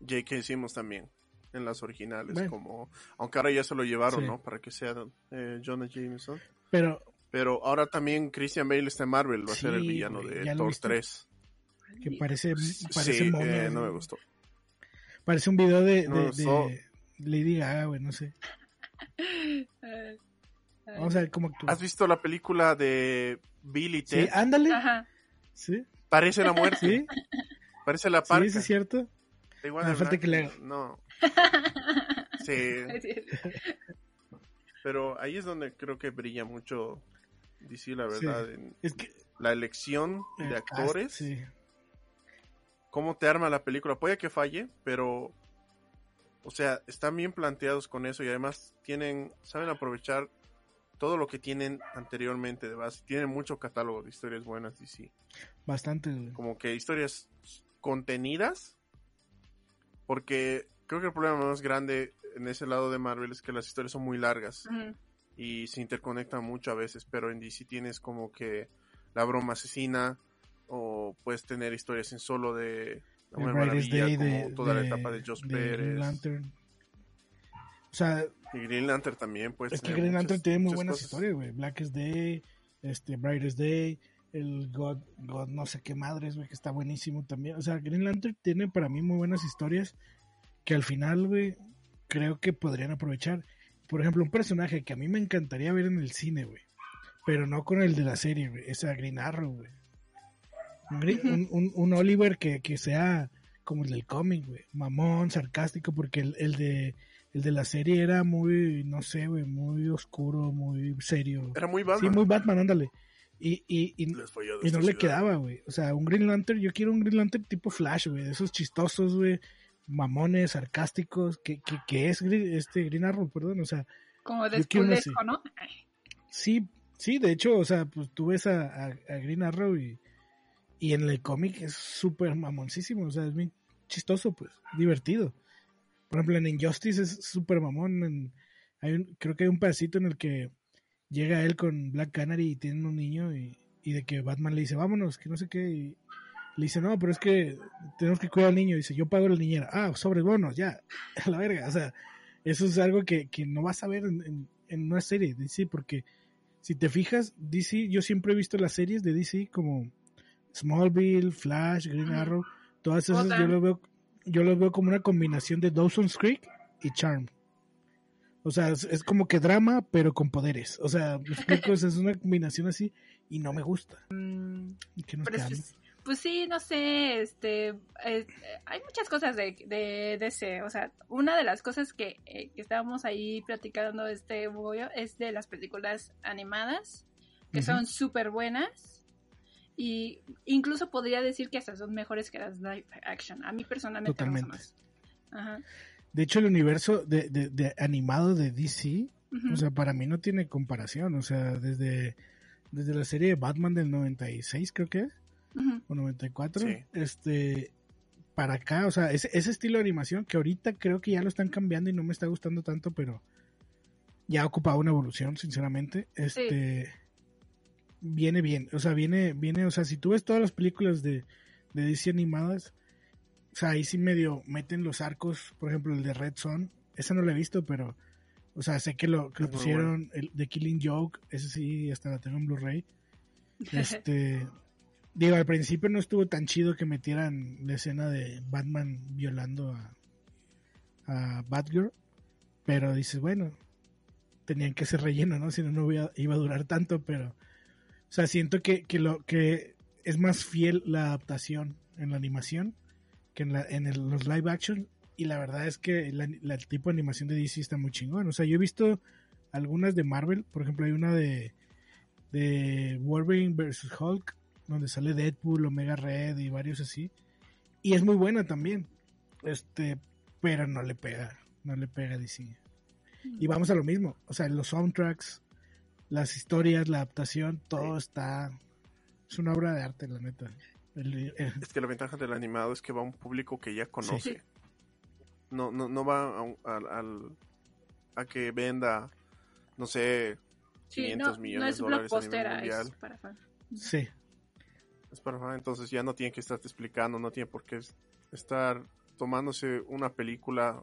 J.K. Simmons también, en las originales, como... Aunque ahora ya se lo llevaron, ¿no? Para que sea eh, Jonah Jameson. Pero... Pero ahora también Christian Bale está en Marvel, va a ser el villano de Thor 3. Que parece, parece mono, eh, no me gustó. Parece un video de, de, Lady Gaga, güey, no sé. Vamos a ver cómo actúa. ¿Has visto la película de Billy Ted? Sí, ándale. Sí. Parece la muerte. Sí. Parece la parca. Sí, es cierto. Igual no, falta que le... No. Sí. Pero ahí es donde creo que brilla mucho DC, la verdad. es que... La elección de ah, actores. sí. Cómo te arma la película. Puede que falle, pero... O sea, están bien planteados con eso y además tienen, saben aprovechar todo lo que tienen anteriormente de base. Tienen mucho catálogo de historias buenas DC. Bastante. Como que historias contenidas. Porque creo que el problema más grande en ese lado de Marvel es que las historias son muy largas y se interconectan mucho a veces, pero en DC tienes como que la broma asesina o puedes tener historias en solo de la Maravilla, como de, toda la etapa de Joss Pérez. Lantern. O sea, y Green Lantern también, pues. Es que Green Lantern tiene muy buenas historias, güey. Blackest Day, este, Brightest Day, el God, God no sé qué madres, güey, que está buenísimo también. O sea, Green Lantern tiene para mí muy buenas historias que al final, güey, creo que podrían aprovechar. Por ejemplo, un personaje que a mí me encantaría ver en el cine, güey. Pero no con el de la serie, güey. Es a Green Arrow, güey. Un, un, Oliver que, que, sea como el del cómic, güey. Mamón, sarcástico, porque el, el, de el de la serie era muy, no sé, güey, muy oscuro, muy serio. Era muy Batman. Sí, muy Batman, ándale. Y, y, y, y no le quedaba, güey. O sea, un Green Lantern, yo quiero un Green Lantern tipo Flash, güey. De esos chistosos, güey mamones, sarcásticos, que, que, que es este Green Arrow, perdón, o sea. Como despulesco, ¿no? Sí, sí, de hecho, o sea, pues tú ves a, a, Green Arrow y, y en el cómic es súper mamoncísimo, o sea, es muy chistoso, pues, divertido. Por ejemplo, en Injustice es súper mamón, hay creo que hay un pedacito en el que llega él con Black Canary y tienen un niño y, y de que Batman le dice, vámonos, que no sé qué, y, le dice, no, pero es que tenemos que cuidar al niño. Dice, yo pago la niñera. Ah, sobre bonos, ya. A la verga. O sea, eso es algo que, no vas a ver en, una serie de DC, porque si te fijas, DC, yo siempre he visto las series de DC como Smallville, Flash, Green Arrow, todas esas yo lo veo, yo lo veo como una combinación de Dawson's Creek y Charm. O sea, es, como que drama, pero con poderes. O sea, es una combinación así y no me gusta. Mm, que pues sí, no sé, este, eh, hay muchas cosas de, de, DC, o sea, una de las cosas que, eh, estábamos ahí platicando este bollo es de las películas animadas, que son súper buenas, y incluso podría decir que hasta son mejores que las live action, a mí personalmente Totalmente. De hecho, el universo de, de, animado de DC, o sea, para mí no tiene comparación, o sea, desde, desde la serie de Batman del 96 creo que es, o 94, este, para acá, o sea, ese, ese estilo de animación que ahorita creo que ya lo están cambiando y no me está gustando tanto, pero ya ha ocupado una evolución, sinceramente. Este viene bien, o sea, viene, viene, o sea, si tú ves todas las películas de, de DC animadas, o sea, ahí sí medio meten los arcos, por ejemplo, el de Red Son, esa no lo he visto, pero, o sea, sé que lo, que lo pusieron, el de Killing Joke, ese sí, hasta la tengo en Blu-ray. Este, Digo, al principio no estuvo tan chido que metieran la escena de Batman violando a, a Batgirl. Pero dices, bueno, tenían que ser relleno, ¿no? Si no, no iba, a durar tanto, pero... O sea, siento que, que, lo, que es más fiel la adaptación en la animación que en, la, en los live action. Y la verdad es que el tipo de animación de DC está muy chingón. O sea, yo he visto algunas de Marvel. Por ejemplo, hay una de, de Wolverine vs. Hulk donde sale Deadpool, Omega Red y varios así. Y es muy buena también. Este, pero no le pega, no le pega a DC. Y vamos a lo mismo, o sea, los soundtracks, las historias, la adaptación, todo está es una obra de arte, la neta. Es que la ventaja del animado es que va a un público que ya conoce. No, no, no va a, a, que venda, no sé, 500 millones de dólares a nivel mundial. para Sí, entonces ya no tiene que estarte explicando, no tiene por qué estar tomándose una película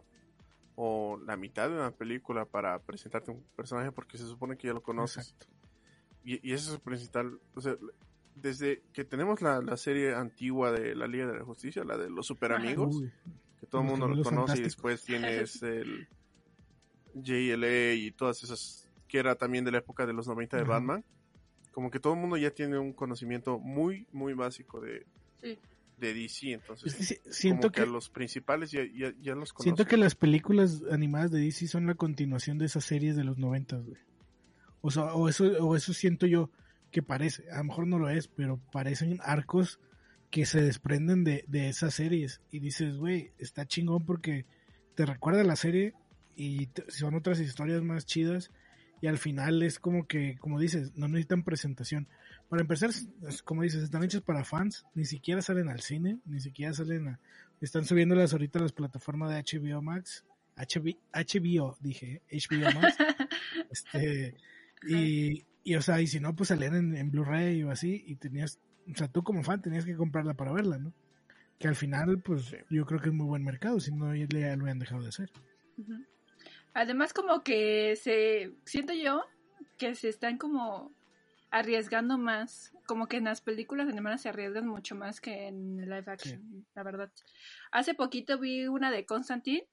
o la mitad de una película para presentarte un personaje porque se supone que ya lo conoces. y, y eso es el principal, o sea, desde que tenemos la, la, serie antigua de la Liga de la Justicia, la de los super amigos, que todo el mundo lo conoce y después tienes el JLA y todas esas, que era también de la época de los 90 de Batman, como que todo el mundo ya tiene un conocimiento muy, muy básico de, de DC, entonces es que siento que, los principales ya, ya, ya los conocen. Siento que las películas animadas de DC son la continuación de esas series de los 90, güey. O sea, o eso, o eso siento yo que parece, a lo mejor no lo es, pero parecen arcos que se desprenden de, de esas series. Y dices, güey, está chingón porque te recuerda la serie y son otras historias más chidas. Y al final es como que, como dices, no necesitan presentación. Para empezar, como dices, están hechos para fans, ni siquiera salen al cine, ni siquiera salen a... Están subiéndolas ahorita a las plataformas de HBO Max. HBO, HBO dije, HBO Max. este, y, y, o sea, y si no, pues salían en, en Blu-ray o así, y tenías, o sea, tú como fan tenías que comprarla para verla, ¿no? Que al final, pues yo creo que es muy buen mercado, si no, ya lo habían dejado de hacer. Además, como que se, siento yo que se están como arriesgando más, como que en las películas animadas se arriesgan mucho más que en live action, la verdad. Hace poquito vi una de Constantine,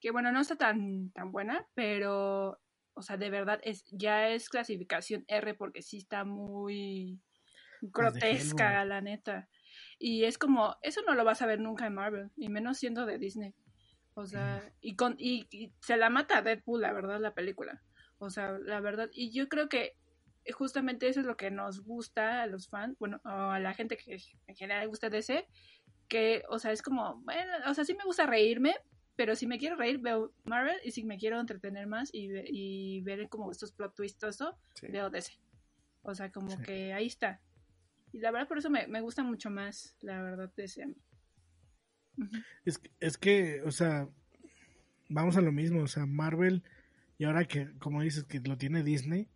que bueno, no está tan, tan buena, pero o sea, de verdad es ya es clasificación R porque sí está muy grotesca, la neta. Y es como, eso no lo vas a ver nunca en Marvel, y menos siendo de Disney. O sea, y con y, se la mata a Deadpool, la verdad, la película. O sea, la verdad, y yo creo que justamente eso es lo que nos gusta a los fans, bueno, a la gente que en general gusta ese, que, o sea, es como, bueno, o sea, sí me gusta reírme, pero si me quiero reír, veo Marvel, y si me quiero entretener más y, y ver como estos plot twists, veo DC. O sea, como que ahí está. Y la verdad, por eso me, me gusta mucho más, la verdad, DC a mí. Es, es que, o sea, vamos a lo mismo, o sea, Marvel, y ahora que, como dices, que lo tiene Disney,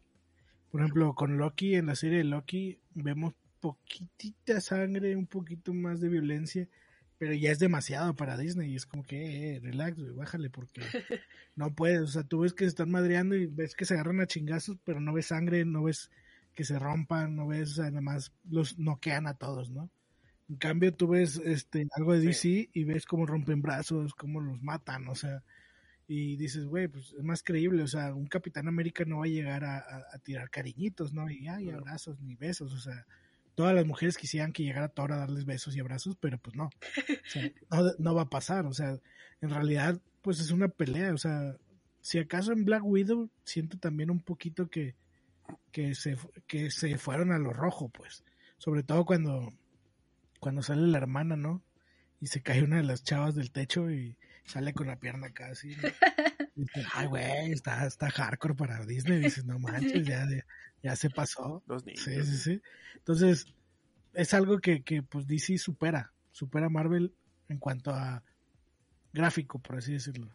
por ejemplo, con Loki, en la serie de Loki, vemos poquitita sangre, un poquito más de violencia, pero ya es demasiado para Disney y es como que, eh, relax, bájale porque no puedes, o sea, tú ves que se están madreando y ves que se agarran a chingazos, pero no ves sangre, no ves que se rompan, no ves, o sea, nada más los noquean a todos, ¿no? En cambio, tú ves este algo de DC y ves cómo rompen brazos, cómo los matan, o sea, y dices, güey, pues es más creíble, o sea, un Capitán América no va a llegar a, tirar cariñitos, ¿no? Y ay, abrazos ni besos, o sea, todas las mujeres quisieran que llegara Thor a darles besos y abrazos, pero pues no. O sea, no, va a pasar. O sea, en realidad, pues es una pelea. O sea, si acaso en Black Widow siento también un poquito que, que, se, que se fueron a lo rojo, pues. Sobre todo cuando, cuando sale la hermana, ¿no? Y se cae una de las chavas del techo y sale con la pierna casi. Dice, ay, güey, está, está hardcore para Disney. Dices, no manches, ya, ya se pasó. Sí, sí, sí. Entonces, es algo que, que pues DC supera, supera Marvel en cuanto a gráfico, por así decirlo.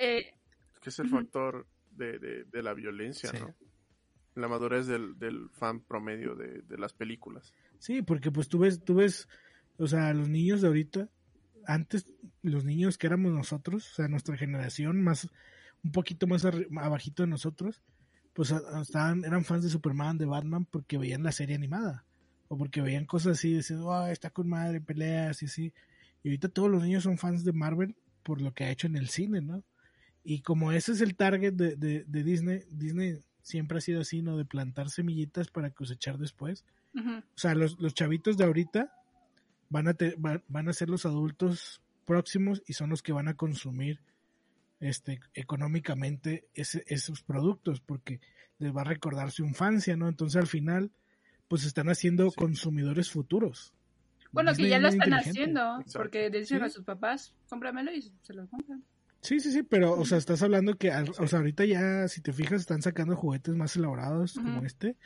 Eh, es que es el factor de, de, la violencia, ¿no? La madurez del, del fan promedio de, de, las películas. Sí, porque pues tú ves, tú ves, o sea, los niños de ahorita, antes, los niños que éramos nosotros, o sea, nuestra generación, más, un poquito más abajito de nosotros, pues estaban, eran fans de Superman, de Batman, porque veían la serie animada. O porque veían cosas así, decían, oh, está con madre, peleas y así. Y ahorita todos los niños son fans de Marvel por lo que ha hecho en el cine, ¿no? Y como ese es el target de, de, Disney, Disney siempre ha sido así, ¿no? De plantar semillitas para cosechar después. O sea, los, los chavitos de ahorita van a, van a ser los adultos próximos y son los que van a consumir este, económicamente esos productos, porque les va a recordar su infancia, ¿no? Entonces al final, pues están haciendo consumidores futuros. Bueno, que ya lo están haciendo, porque dicen a sus papás, cómpramelo y se lo compran. Sí, sí, sí, pero, o sea, estás hablando que, o sea, ahorita ya, si te fijas, están sacando juguetes más elaborados como este.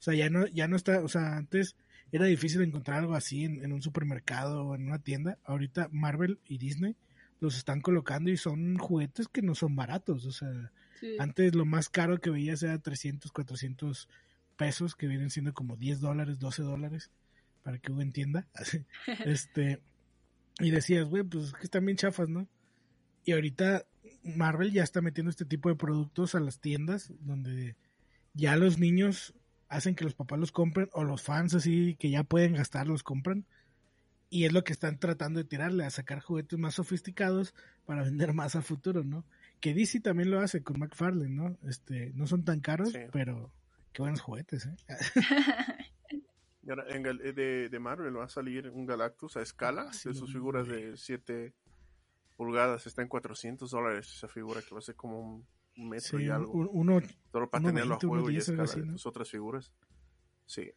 O sea, ya no, ya no está, o sea, antes era difícil encontrar algo así en, en un supermercado o en una tienda. Ahorita Marvel y Disney los están colocando y son juguetes que no son baratos. O sea, antes lo más caro que veías era 300, 400 pesos, que vienen siendo como 10 dólares, 12 dólares, para que uno entienda. este, y decías, güey, pues que están bien chafas, ¿no? Y ahorita Marvel ya está metiendo este tipo de productos a las tiendas donde ya los niños hacen que los papás los compren o los fans así que ya pueden gastar los compran y es lo que están tratando de tirarle a sacar juguetes más sofisticados para vender más a futuro, ¿no? Que DC también lo hace con McFarlane, ¿no? Este, no son tan caros, pero qué buenos juguetes, ¿eh? en, de, de, Marvel va a salir un Galactus a escala ah, de sus figuras de 7 pulgadas. Está en 400 dólares esa figura que va a ser como un metro y algo. Uno, Solo para tenerlo a juego y escala de sus otras figuras. Sí.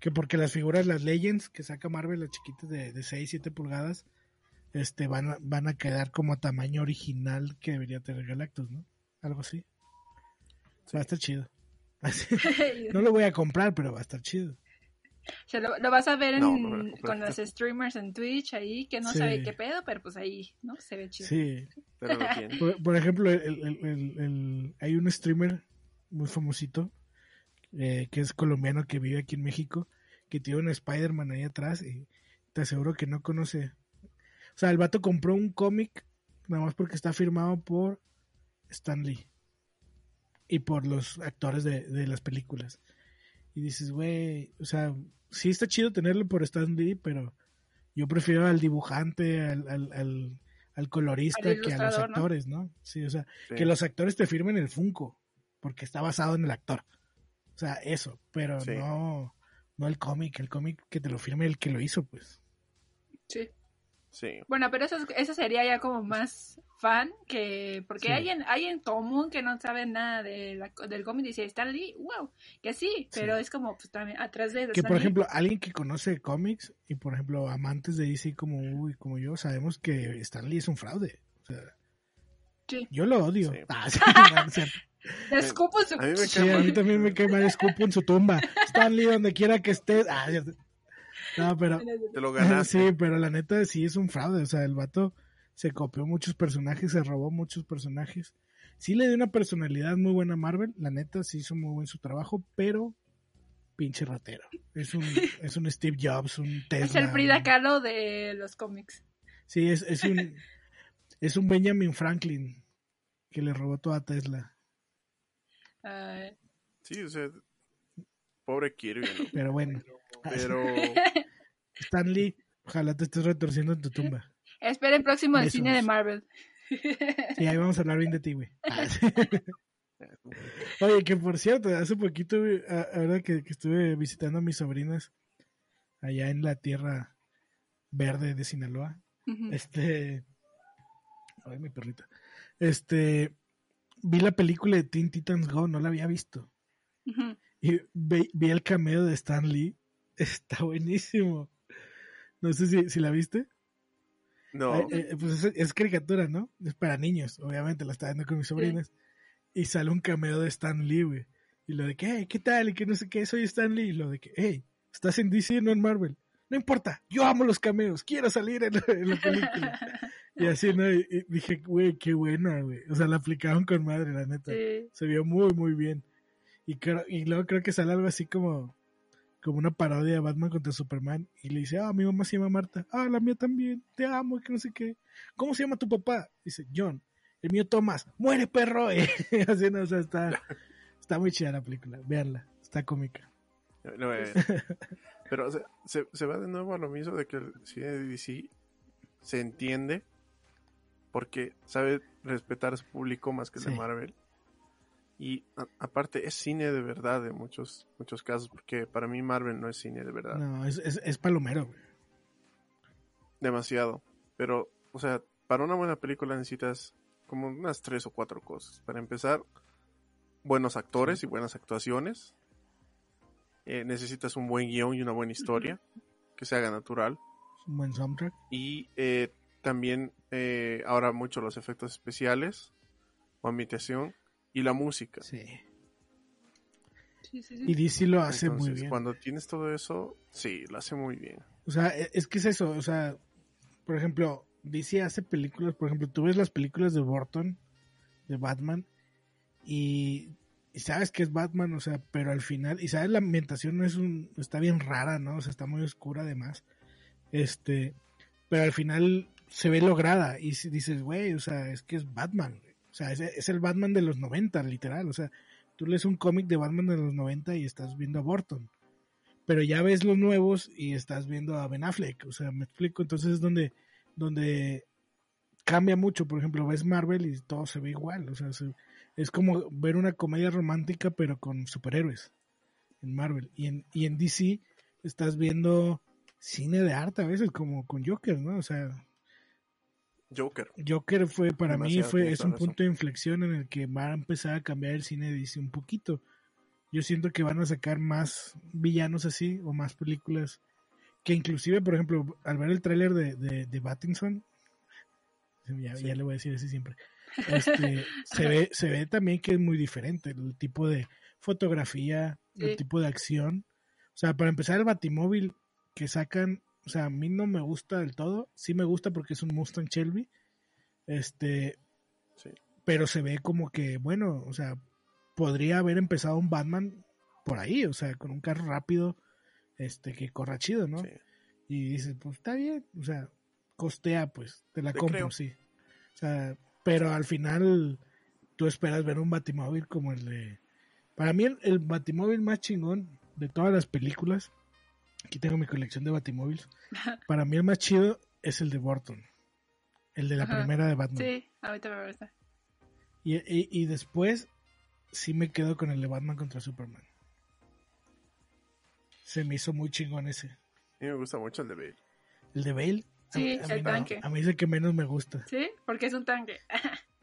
Que porque las figuras, las Legends que saca Marvel, las chiquitas de, de 6, 7 pulgadas, este, van, a, van a quedar como tamaño original que debería tener Galactus, ¿no? Algo así. Va a estar chido. no lo voy a comprar, pero va a estar chido. O sea, lo, vas a ver con los streamers en Twitch ahí, que no sabe qué pedo, pero pues ahí, ¿no? Se ve chido. Sí. por, ejemplo, hay un streamer muy famosito, eh, que es colombiano, que vive aquí en México, que tiene un Spider-Man ahí atrás y te aseguro que no conoce o sea, el vato compró un cómic nada más porque está firmado por Stan Lee y por los actores de, las películas. Y dices, güey, o sea, sí está chido tenerlo por Stan Lee, pero yo prefiero al dibujante, al, al, al, colorista que a los actores, ¿no? Sí, o sea, que los actores te firmen el Funko, porque está basado en el actor. O sea, eso, pero no, no el cómic, el cómic que te lo firme el que lo hizo, pues. Sí. Bueno, pero eso, eso sería ya como más fan que... Porque hay, en, hay en común que no saben nada de del cómic y dice Stan Lee, wow, que sí, pero es como pues, también atrás de... Que por ejemplo, alguien que conoce cómics y por ejemplo amantes de DC como Uy, como yo, sabemos que Stan Lee es un fraude. O sea, Yo lo odio. Ah, escupo en su... A mí, sí, a mí también me cae mal escupo en su tumba. Stan Lee donde quiera que esté... Ah, no, pero. Te lo ganaste. Sí, pero la neta sí es un fraude. O sea, el vato se copió muchos personajes, se robó muchos personajes. Sí le dio una personalidad muy buena a Marvel. La neta sí hizo muy buen su trabajo, pero pinche ratero. Es un, es un Steve Jobs, un Tesla. Es el Frida Kahlo de los cómics. Sí, es, es un es un Benjamin Franklin que le robó toda Tesla. Sí, o sea, pobre Kirby. Pero bueno. Pero. Stanley, ojalá te estés retorciendo en tu tumba. Esperen próximo el cine de Marvel. Sí, ahí vamos a hablar bien de ti, güey. Oye, que por cierto, hace poquito, ahora que, estuve visitando a mis sobrinas allá en la tierra verde de Sinaloa, este. Ay, mi perrita. Este. Vi la película de Teen Titans Go, no la había visto. Y vi, vi, el cameo de Stan Lee Está buenísimo. No sé si, si la viste. No. Eh, eh, pues es, caricatura, ¿no? Es para niños, obviamente, la está viendo con mis sobrinas. Y sale un cameo de Stan Lee, güey. Y lo de que, hey, ¿qué tal? Y que no sé qué, soy Stan Lee. Y lo de que, hey, estás en DC, no en Marvel. No importa, yo amo los cameos, quiero salir en, la, película. y así, ¿no? Y, dije, güey, qué buena, güey. O sea, la aplicaron con madre, la neta. Se vio muy, muy bien. Y, y luego creo que sale algo así como como una parodia de Batman contra Superman y le dice, ah, mi mamá se llama Marta, ah, la mía también, te amo, que no sé qué. ¿Cómo se llama tu papá? Dice, John, el mío Tomás, muere perro. Así no, o sea, está, está muy chida la película, véanla, está cómica. pero se, se, va de nuevo a lo mismo de que el cine de DC se entiende porque sabe respetar a su público más que el de Marvel. Y aparte es cine de verdad en muchos, muchos casos, porque para mí Marvel no es cine de verdad. No, es, es, palomero. Demasiado. Pero, o sea, para una buena película necesitas como unas tres o cuatro cosas. Para empezar, buenos actores y buenas actuaciones. Eh, necesitas un buen guion y una buena historia que se haga natural. Un buen soundtrack. Y eh, también eh, ahora mucho los efectos especiales o ambientación y la música. Sí. Y DC lo hace muy bien. Cuando tienes todo eso, sí, lo hace muy bien. O sea, e, es que es eso, o sea, por ejemplo, DC hace películas, por ejemplo, tú ves las películas de Burton, de Batman, y, sabes que es Batman, o sea, pero al final, y sabes, la ambientación es un, está bien rara, ¿no? O sea, está muy oscura además. Este, pero al final se ve lograda y dices, güey, o sea, es que es Batman, o sea, es, el Batman de los 90, literal. O sea, Tú lees un cómic de Batman de los 90 y estás viendo a Burton. Pero ya ves los nuevos y estás viendo a Ben Affleck. O sea, me explico. Entonces es donde, donde cambia mucho. Por ejemplo, ves Marvel y todo se ve igual. O sea, es como ver una comedia romántica pero con superhéroes en Marvel. Y en, y en DC estás viendo cine de arte a veces, como con Joker, ¿no? O sea, Joker. Joker fue, para mí, fue, es un punto de inflexión en el que va a empezar a cambiar el cine de DC un poquito. Yo siento que van a sacar más villanos así, o más películas, que inclusive, por ejemplo, al ver el tráiler de, de, de Battinson, ya, le voy a decir así siempre, este, se, ve, se ve también que es muy diferente el tipo de fotografía, el tipo de acción. O sea, para empezar, el Batimóvil que sacan o sea, a mí no me gusta del todo. Sí me gusta porque es un Mustang Shelby. Este. Pero se ve como que, bueno, o sea, podría haber empezado un Batman por ahí, o sea, con un carro rápido, este, que corra chido, ¿no? Y dices, pues está bien, o sea, costea, pues, te la compro, sí. O sea, pero al final tú esperas ver un Batimóvil como el de... Para mí el, el Batimóvil más chingón de todas las películas Aquí tengo mi colección de batimóviles. Para mí el más chido es el de Burton. El de la primera de Batman. Sí, ahorita me gusta. Y, y, y, después sí me quedo con el de Batman contra Superman. Se me hizo muy chingón ese. A mí me gusta mucho el de Bale. ¿El de Bale? Sí, a, el tanque. a mí es el que menos me gusta. ¿Sí? Porque es un tanque.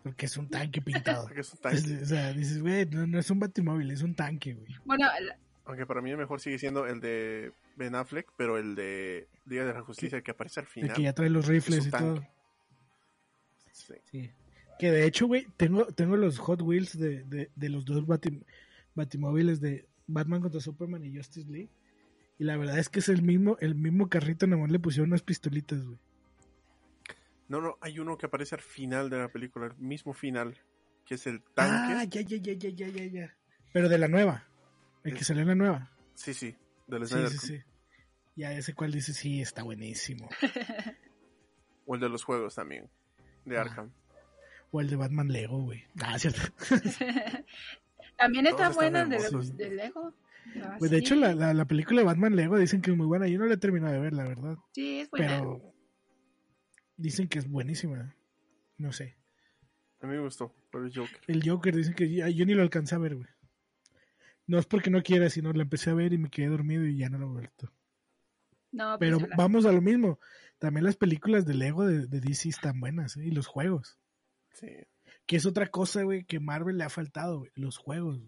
Porque es un tanque pintado. Porque es un tanque. o sea, dices, güey, no, no, es un batimóvil, es un tanque, güey. Bueno, aunque para mí el mejor sigue siendo el de Ben Affleck, pero el de Día de la Justicia que aparece al final. El que ya trae los rifles y todo. Sí. Que de hecho, güey, tengo, tengo los Hot Wheels de, de, los dos batimóviles de Batman contra Superman y Justice League. Y la verdad es que es el mismo, el mismo carrito, nada más le pusieron unas pistolitas, güey. No, no, hay uno que aparece al final de la película, el mismo final, que es el tanque. Ah, ya, ya, ya, ya, ya, ya, ya. Pero de la nueva. El que salió en la nueva. Sí, sí, del sí, sí, sí. Ya ese cual dice, sí, está buenísimo. o el de los juegos también, de ah. Arkham. O el de Batman Lego, güey. Ah, cierto. también está buena el de, de, Lego. pues de hecho, la, la, película de Batman Lego dicen que es muy buena. Yo no la he terminado de ver, la verdad. Sí, es buena. Pero dicen que es buenísima. No sé. A mí me gustó, pero el Joker. El Joker, dicen que yo ni lo alcancé a ver, güey. No es porque no quiera, sino la empecé a ver y me quedé dormido y ya no lo he vuelto. No, pues Pero vamos a lo mismo. También las películas de Lego de, DC están buenas, ¿eh? Y los juegos. Sí. Que es otra cosa, güey, que Marvel le ha faltado, güey. Los juegos.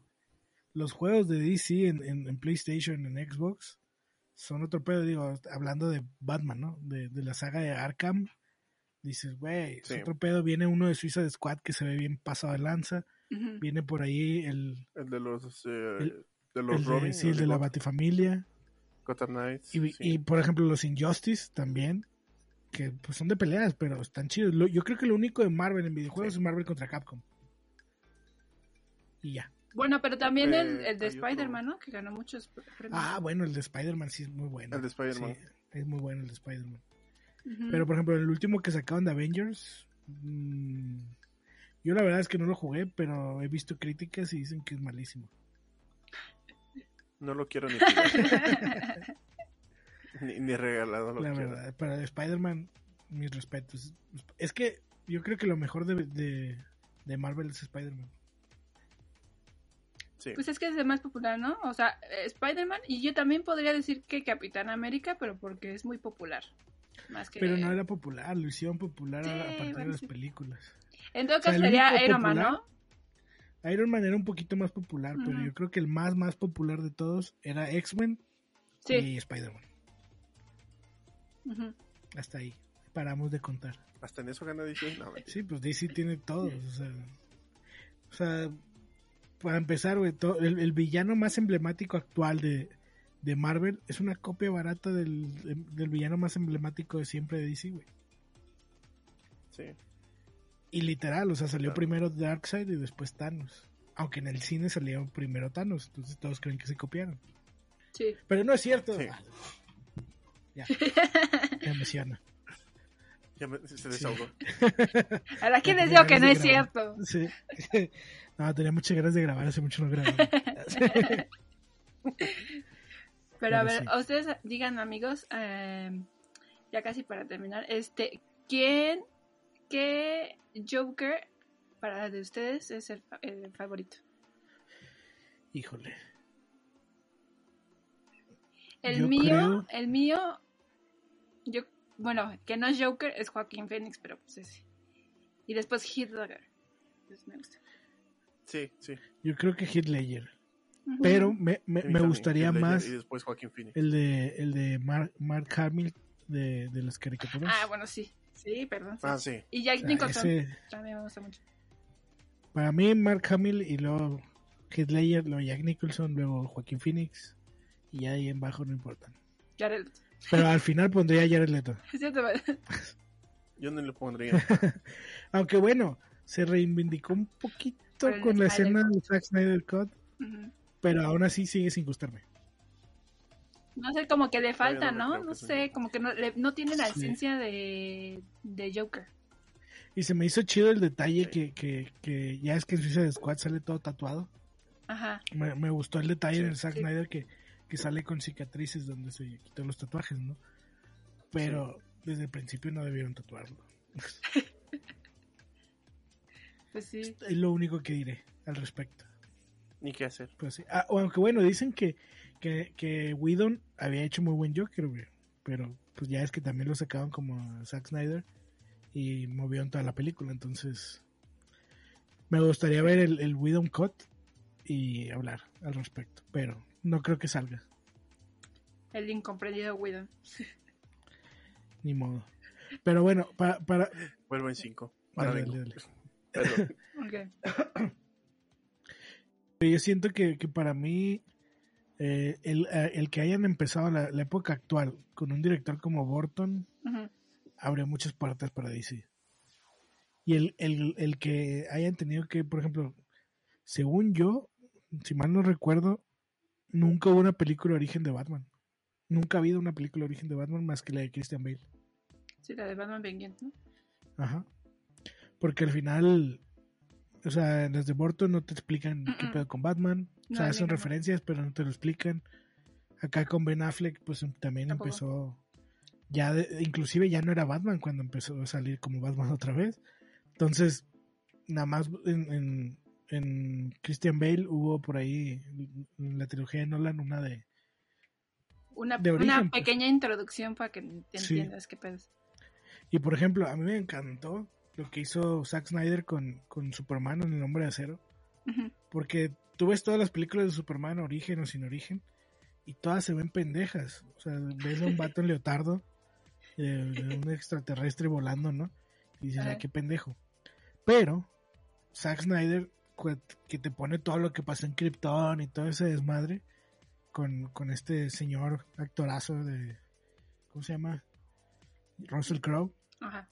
Los juegos de DC en, en, PlayStation, en Xbox, son otro pedo, digo, hablando de Batman, ¿no? De, de la saga de Arkham. Dices, güey, es otro pedo. Viene uno de Suiza de Squad que se ve bien pasado de lanza. Viene por ahí el... El de los... Eh, de los Robin, sí, el de la Batifamilia. Knights. Y, y, por ejemplo los Injustice también. Que pues son de peleas, pero están chidos. yo creo que lo único de Marvel en videojuegos es Marvel contra Capcom. Y ya. Bueno, pero también el, el, de Spider-Man, ¿no? Que ganó muchos premios. Ah, bueno, el de Spider-Man sí es muy bueno. El de Spider-Man. es muy bueno el de Spider-Man. Pero por ejemplo, el último que sacaron de Avengers, mmm, yo la verdad es que no lo jugué, pero he visto críticas y dicen que es malísimo. No lo quiero ni ni, ni, regalado. la verdad, para Spider-Man, mis respetos. Es que yo creo que lo mejor de, de, Marvel es Spider-Man. Sí. Pues es que es el más popular, ¿no? O sea, Spider-Man y yo también podría decir que Capitán América, pero porque es muy popular. Más que... Pero no era popular, lo hicieron popular a partir de las películas. En todo caso sería Iron Man, ¿no? Iron Man era un poquito más popular, pero yo creo que el más más popular de todos era X-Men y Spider-Man. Hasta ahí. Paramos de contar. Hasta en eso gana DC. sí, pues DC tiene todos. O sea, o sea para empezar, güey, el, villano más emblemático actual de, de Marvel es una copia barata del, del, villano más emblemático de siempre de DC, güey. Sí. Y literal, o sea, salió primero Darkseid y después Thanos. Aunque en el cine salió primero Thanos, entonces todos creen que se copiaron. Sí. Pero no es cierto. Ya. Me emociona. Ya me, se desahogó. ¿A la que les digo que no es cierto? Sí. No, tenía muchas ganas de grabar, hace mucho no grababa. Pero a ver, ustedes digan, amigos, eh, ya casi para terminar, este, ¿quién, qué Joker para de ustedes es el, el favorito? Híjole. El Yo mío, creo- el mío, yo, bueno, que no es Joker, es Joaquín Phoenix, pero pues ese. Y después Ledger. Pues me gusta. Sí, sí. Yo creo que. Ujú. Pero me, me, me gustaría más Y después Joaquín Phoenix. el de, el de Mark, Mark Hamill de, de las caricaturas. Ah, bueno, sí. Sí, perdón. sí. Ah, sí. Y Jack sea, Nicholson ese- también me gusta mucho. para mí, Mark Hamill y luego Heath Ledger, luego Jack Nicholson, luego Joaquín Phoenix. Y ya ahí en bajo no importan. Jared. Pero al final pondría a Jared Leto. Yo no le pondría. Aunque bueno, se reivindicó un poquito con la Snyder escena del Zack Snyder Cut. Pero aún así sigue sin gustarme. No sé, como que le falta, no ¿no? sé, como que no, le- no tiene la Sí. esencia de, de Joker. Y se me hizo chido el detalle que, que, que ya es que en Suicide Squad sale todo tatuado. Ajá. Me, me gustó el detalle Sí, en el Zack sí. Snyder que, que sale con cicatrices donde se quitó los tatuajes, ¿no? Pero desde el principio no debieron tatuarlo. Pues sí. Es lo único que diré al respecto. Ni qué hacer. Pues sí. Ah, aunque bueno, dicen que, que, que Whedon había hecho muy buen Joker, güey. Pero pues ya es que también lo sacaban como Zack Snyder y movieron toda la película. Entonces, me gustaría ver el, el Whedon Cut y hablar al respecto. Pero no creo que salga, El incomprendido Whedon. ni modo. Pero bueno, para. para Vuelvo en cinco. Para dale, vengo. dale, dale. Perdón. Ok. Yo siento que, que para mí eh, el, eh, el que hayan empezado la, la época actual con un director como Burton Ujú. abre muchas puertas para DC. Y el, el, el que hayan tenido que, por ejemplo, según yo, si mal no recuerdo, nunca hubo una película de origen de Batman. Nunca ha habido una película de origen de Batman más que la de Christian Bale. Sí, la de Batman. Ajá. Porque al final, o sea, desde Burton no te explican qué pedo con Batman. O No, sea, ni hacen referencias, pero no te lo explican. Acá con Ben Affleck, pues em- también Tampoco. empezó. Ya, de- inclusive ya no era Batman cuando empezó a salir como Batman otra vez. Entonces, nada más en, en, en Christian Bale hubo por ahí en la trilogía de Nolan una de. Una, De origen, una pues. pequeña introducción para que te Sí. entiendas qué pedo. Y por ejemplo, a mí me encantó lo que hizo Zack Snyder con, con Superman en El Hombre de Acero. Porque tú ves todas las películas de Superman, origen o sin origen, y todas se ven pendejas. O sea, ves a un vato en leotardo, de, de un extraterrestre volando, ¿no? Y dices, ay, qué pendejo. Pero, Zack Snyder, que te pone todo lo que pasó en Krypton y todo ese desmadre, con, con este señor actorazo de. ¿Cómo se llama? Russell Crowe. Ajá.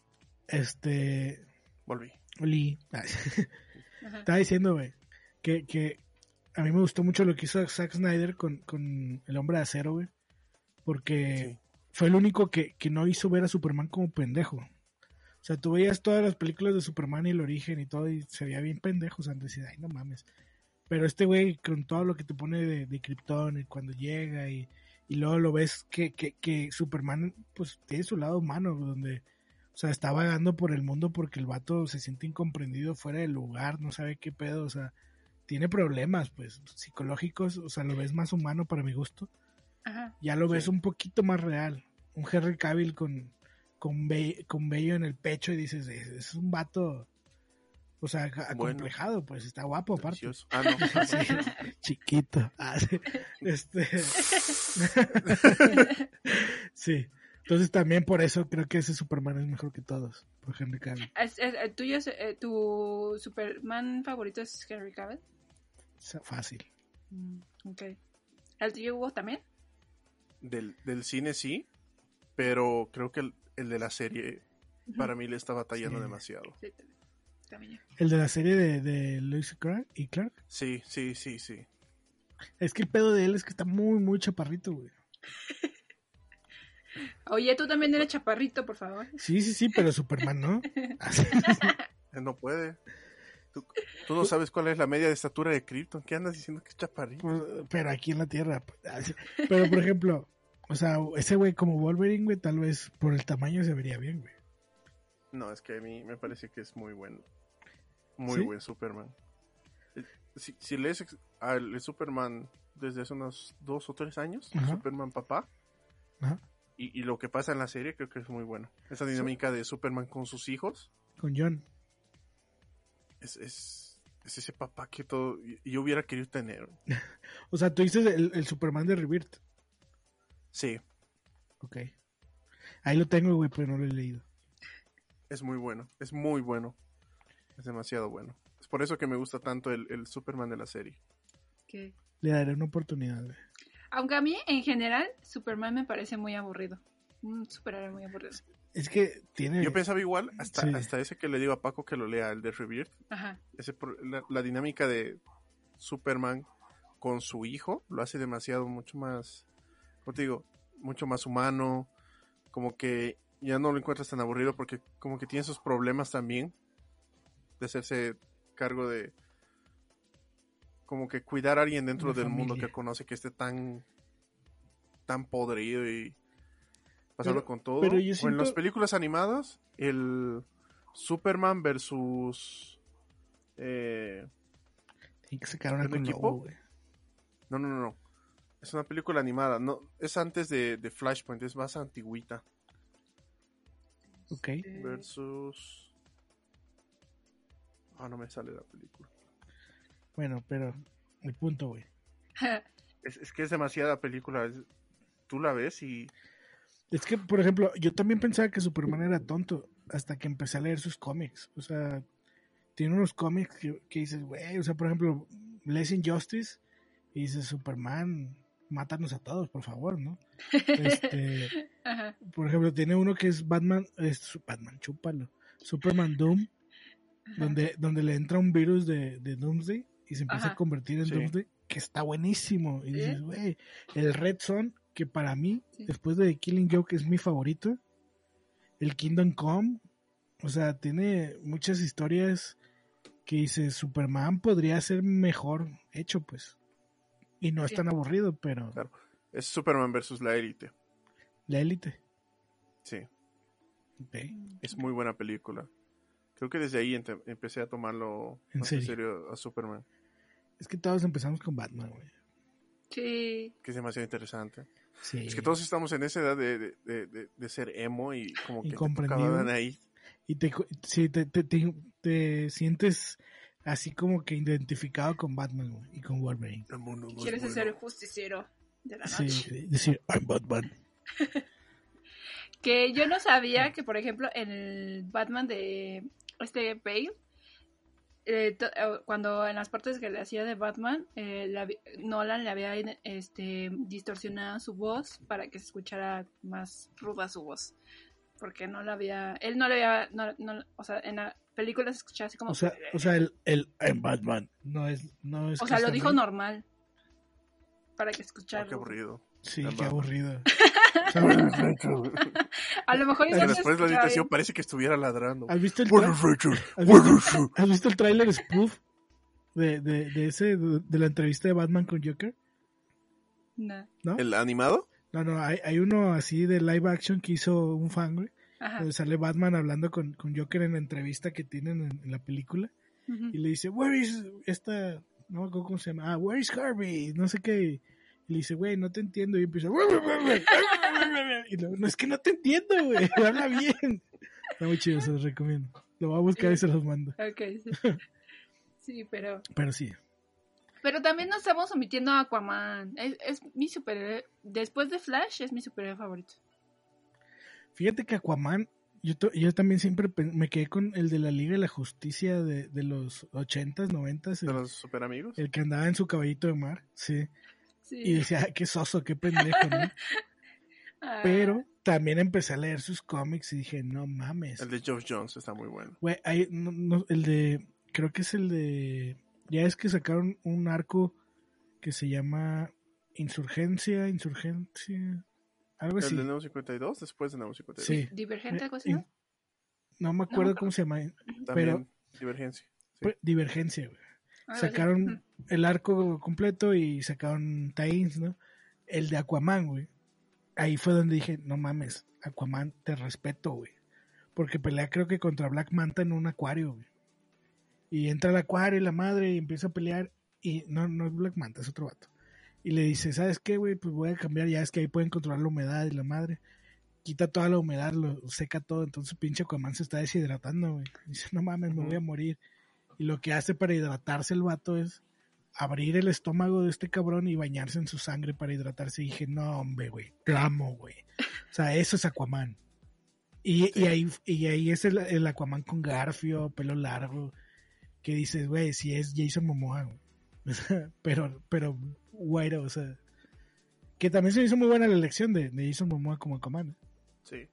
Este. Volví. Lee. Ajá. Estaba diciendo, güey, que, que a mí me gustó mucho lo que hizo Zack Snyder con, con El Hombre de Acero, güey. Porque Sí. fue el único que, que no hizo ver a Superman como pendejo. O sea, tú veías todas las películas de Superman y el origen y todo, y se veía bien pendejo. O sea, decías, ay, no mames. Pero este güey, con todo lo que te pone de, de Krypton y cuando llega, y, y luego lo ves que, que, que Superman, pues tiene su lado humano, donde, o sea, está vagando por el mundo porque el vato se siente incomprendido fuera del lugar, no sabe qué pedo, o sea, tiene problemas, pues, psicológicos, o sea, lo ves más humano para mi gusto Ajá. ya lo ves Sí. un poquito más real. Un Henry Cavill con, con, ve- con vello en el pecho y dices, es, es un vato, o sea, Bueno. acomplejado, pues está guapo aparte. Ah, no. Sí, chiquito. Ah, sí. Este. sí. Entonces también por eso creo que ese Superman es mejor que todos, por Henry Cavill. El tuyo eh, ¿Tu Superman favorito es Henry Cavill? Fácil. Mm, ok. ¿El tuyo Hugo también? Del, del cine sí, pero creo que el, el de la serie para mí le está batallando Sí. demasiado. Sí, también yo. El de la serie de, de Lois Clark y Clark. Sí, sí, sí, sí. Es que el pedo de él es que está muy, muy chaparrito, güey. Oye, tú también eres chaparrito, por favor. Sí, sí, sí, pero Superman no. Él no puede. Tú, no sabes cuál es la media de estatura de Krypton. ¿Qué andas diciendo que es chaparrito? Pues, pero aquí en la Tierra. Pues, pero, por ejemplo, o sea, ese güey como Wolverine, güey, tal vez por el tamaño se vería bien, güey. No, es que a mí me parece que es muy bueno. Muy buen Superman. Eh, si, si lees al Superman desde hace unos dos o tres años, Superman papá, Y, y, lo que pasa en la serie creo que es muy bueno. Esa dinámica de Superman con sus hijos. Con John. Es, es, es ese papá que todo yo hubiera querido tener. o sea, tú dices el, el Superman de Rebirth. Sí. Ok. Ahí lo tengo, güey, pero no lo he leído. Es muy bueno, es muy bueno. Es demasiado bueno. Es por eso que me gusta tanto el, el Superman de la serie. ¿Qué? Le daré una oportunidad. Aunque a mí, en general, Superman me parece muy aburrido. Un superhéroe muy aburrido. Es que tiene... Yo pensaba igual, hasta, hasta ese que le digo a Paco que lo lea, el de Rebirth. Ajá. Ese, la, la, dinámica de Superman con su hijo lo hace demasiado, mucho más, ¿cómo te digo? Mucho más humano. Como que ya no lo encuentras tan aburrido porque como que tiene sus problemas también de hacerse cargo de como que cuidar a alguien dentro del mundo que conoce que esté tan tan podrido y pasarlo con todo. Pero O en las películas animadas, el Superman versus eh, que sacar con equipo. no, no, no, no. Es una película animada. No, es antes de, de Flashpoint, es más antigüita. Ok. Versus. Ah, no me sale la película. Bueno, pero el punto, güey. es, que es demasiada película. tú la ves y. Es que, por ejemplo, yo también pensaba que Superman era tonto hasta que empecé a leer sus cómics. O sea, tiene unos cómics que, que dices, güey, o sea, por ejemplo, lees Injustice y dices, Superman mátanos a todos, por favor, ¿no? Este, por ejemplo, tiene uno que es Batman, es Batman, chúpalo, Superman Doom, donde, donde le entra un virus de, de Doomsday y se empieza a convertir en Doomsday, que está buenísimo. Y dices, güey, el Red Son, que para mí, después de Killing Joke, es mi favorito. El Kingdom Come, o sea, tiene muchas historias que dice Superman podría ser mejor hecho, pues. Y no es tan aburrido, pero. Claro. Es Superman versus la élite. La élite. Sí. Es muy buena película. Creo que desde ahí empecé a tomarlo ¿En, serio? a Superman. Es que todos empezamos con Batman, güey. Sí. Que es demasiado interesante. Sí. Es que todos estamos en esa edad de, de, de, ser emo y como que te ahí. Y te, sí, te, te, te, sientes así como que identificado con Batman y con Wolverine. ¿Quieres ser el justiciero de la noche? Sí, decir, I'm Batman. que yo no sabía que, por ejemplo, en el Batman de este Bale, eh, eh, cuando en las partes que le hacía de Batman, eh, Nolan le había este, distorsionado su voz para que se escuchara más ruda su voz. Porque no la había. Él no le había. No, o sea, en la película se escuchaba así como. O sea, o sea el, el en Batman no es. No es o sea, lo dijo normal. Para que escuchara. Oh, qué aburrido. Sí, qué aburrido. a lo mejor después la habitación parece que estuviera ladrando. ¿Has visto el, ¿Has visto, el tráiler spoof de, de, de, ese de, la entrevista de Batman con Joker? No. ¿El animado? No, no, hay, hay uno así de live action que hizo un fan, güey. Donde sale Batman hablando con, con, Joker en la entrevista que tienen en, la película. Y le dice, where is esta, no me cómo se llama, ah, where is Harvey, no sé qué. Y le dice, güey, no te entiendo. Y empieza, y no es que no te entiendo, güey, habla bien. Está muy chido, se los recomiendo. Lo voy a buscar y se los mando. Ok, sí. sí, pero... Pero sí. Pero también nos estamos omitiendo a Aquaman. Es, es mi superhéroe. Después de Flash, es mi superhéroe favorito. Fíjate que Aquaman, yo, yo también siempre me quedé con el de la Liga de la Justicia de, de los 80s, 90s. ¿De los super amigos? El que andaba en su caballito de mar, sí. Y decía, qué soso, qué pendejo, ¿no? Ah. Pero también empecé a leer sus cómics y dije, no mames. El de Geoff Jones está muy bueno. Güey, hay, no, el de, creo que es el de ya es que sacaron un arco que se llama Insurgencia, Insurgencia, Algo así. ¿El de Nuevo 52? Después de Nuevo 52. Sí. Divergente, Eh, algo así, ¿no? No me acuerdo cómo se llama. También pero- Divergencia. Sí. Pues, Divergencia, güey. Sacaron el arco completo y sacaron tie ¿no? El de Aquaman, güey. Ahí fue donde dije, no mames, Aquaman, te respeto, güey. Porque pelea creo que contra Black Manta en un acuario, güey. Y entra al acuario y la madre y empieza a pelear y no, no es Black Manta, es otro vato. Y le dice, ¿sabes qué, güey? Pues voy a cambiar, ya es que ahí pueden controlar la humedad y la madre. Quita toda la humedad, lo seca todo, entonces pinche Aquaman se está deshidratando, güey. Dice, no mames, me voy a morir. Y lo que hace para hidratarse el vato es abrir el estómago de este cabrón y bañarse en su sangre para hidratarse. Y dije, no, hombre, güey, te amo, güey. O sea, eso es Aquaman. Y, y ahí, y ahí es el, el Aquaman con garfio, pelo largo, que dices, güey, si es Jason Momoa, güey. O sea, pero, pero, güero, o sea. Que también se hizo muy buena la elección de, de Jason Momoa como Aquaman, Sí.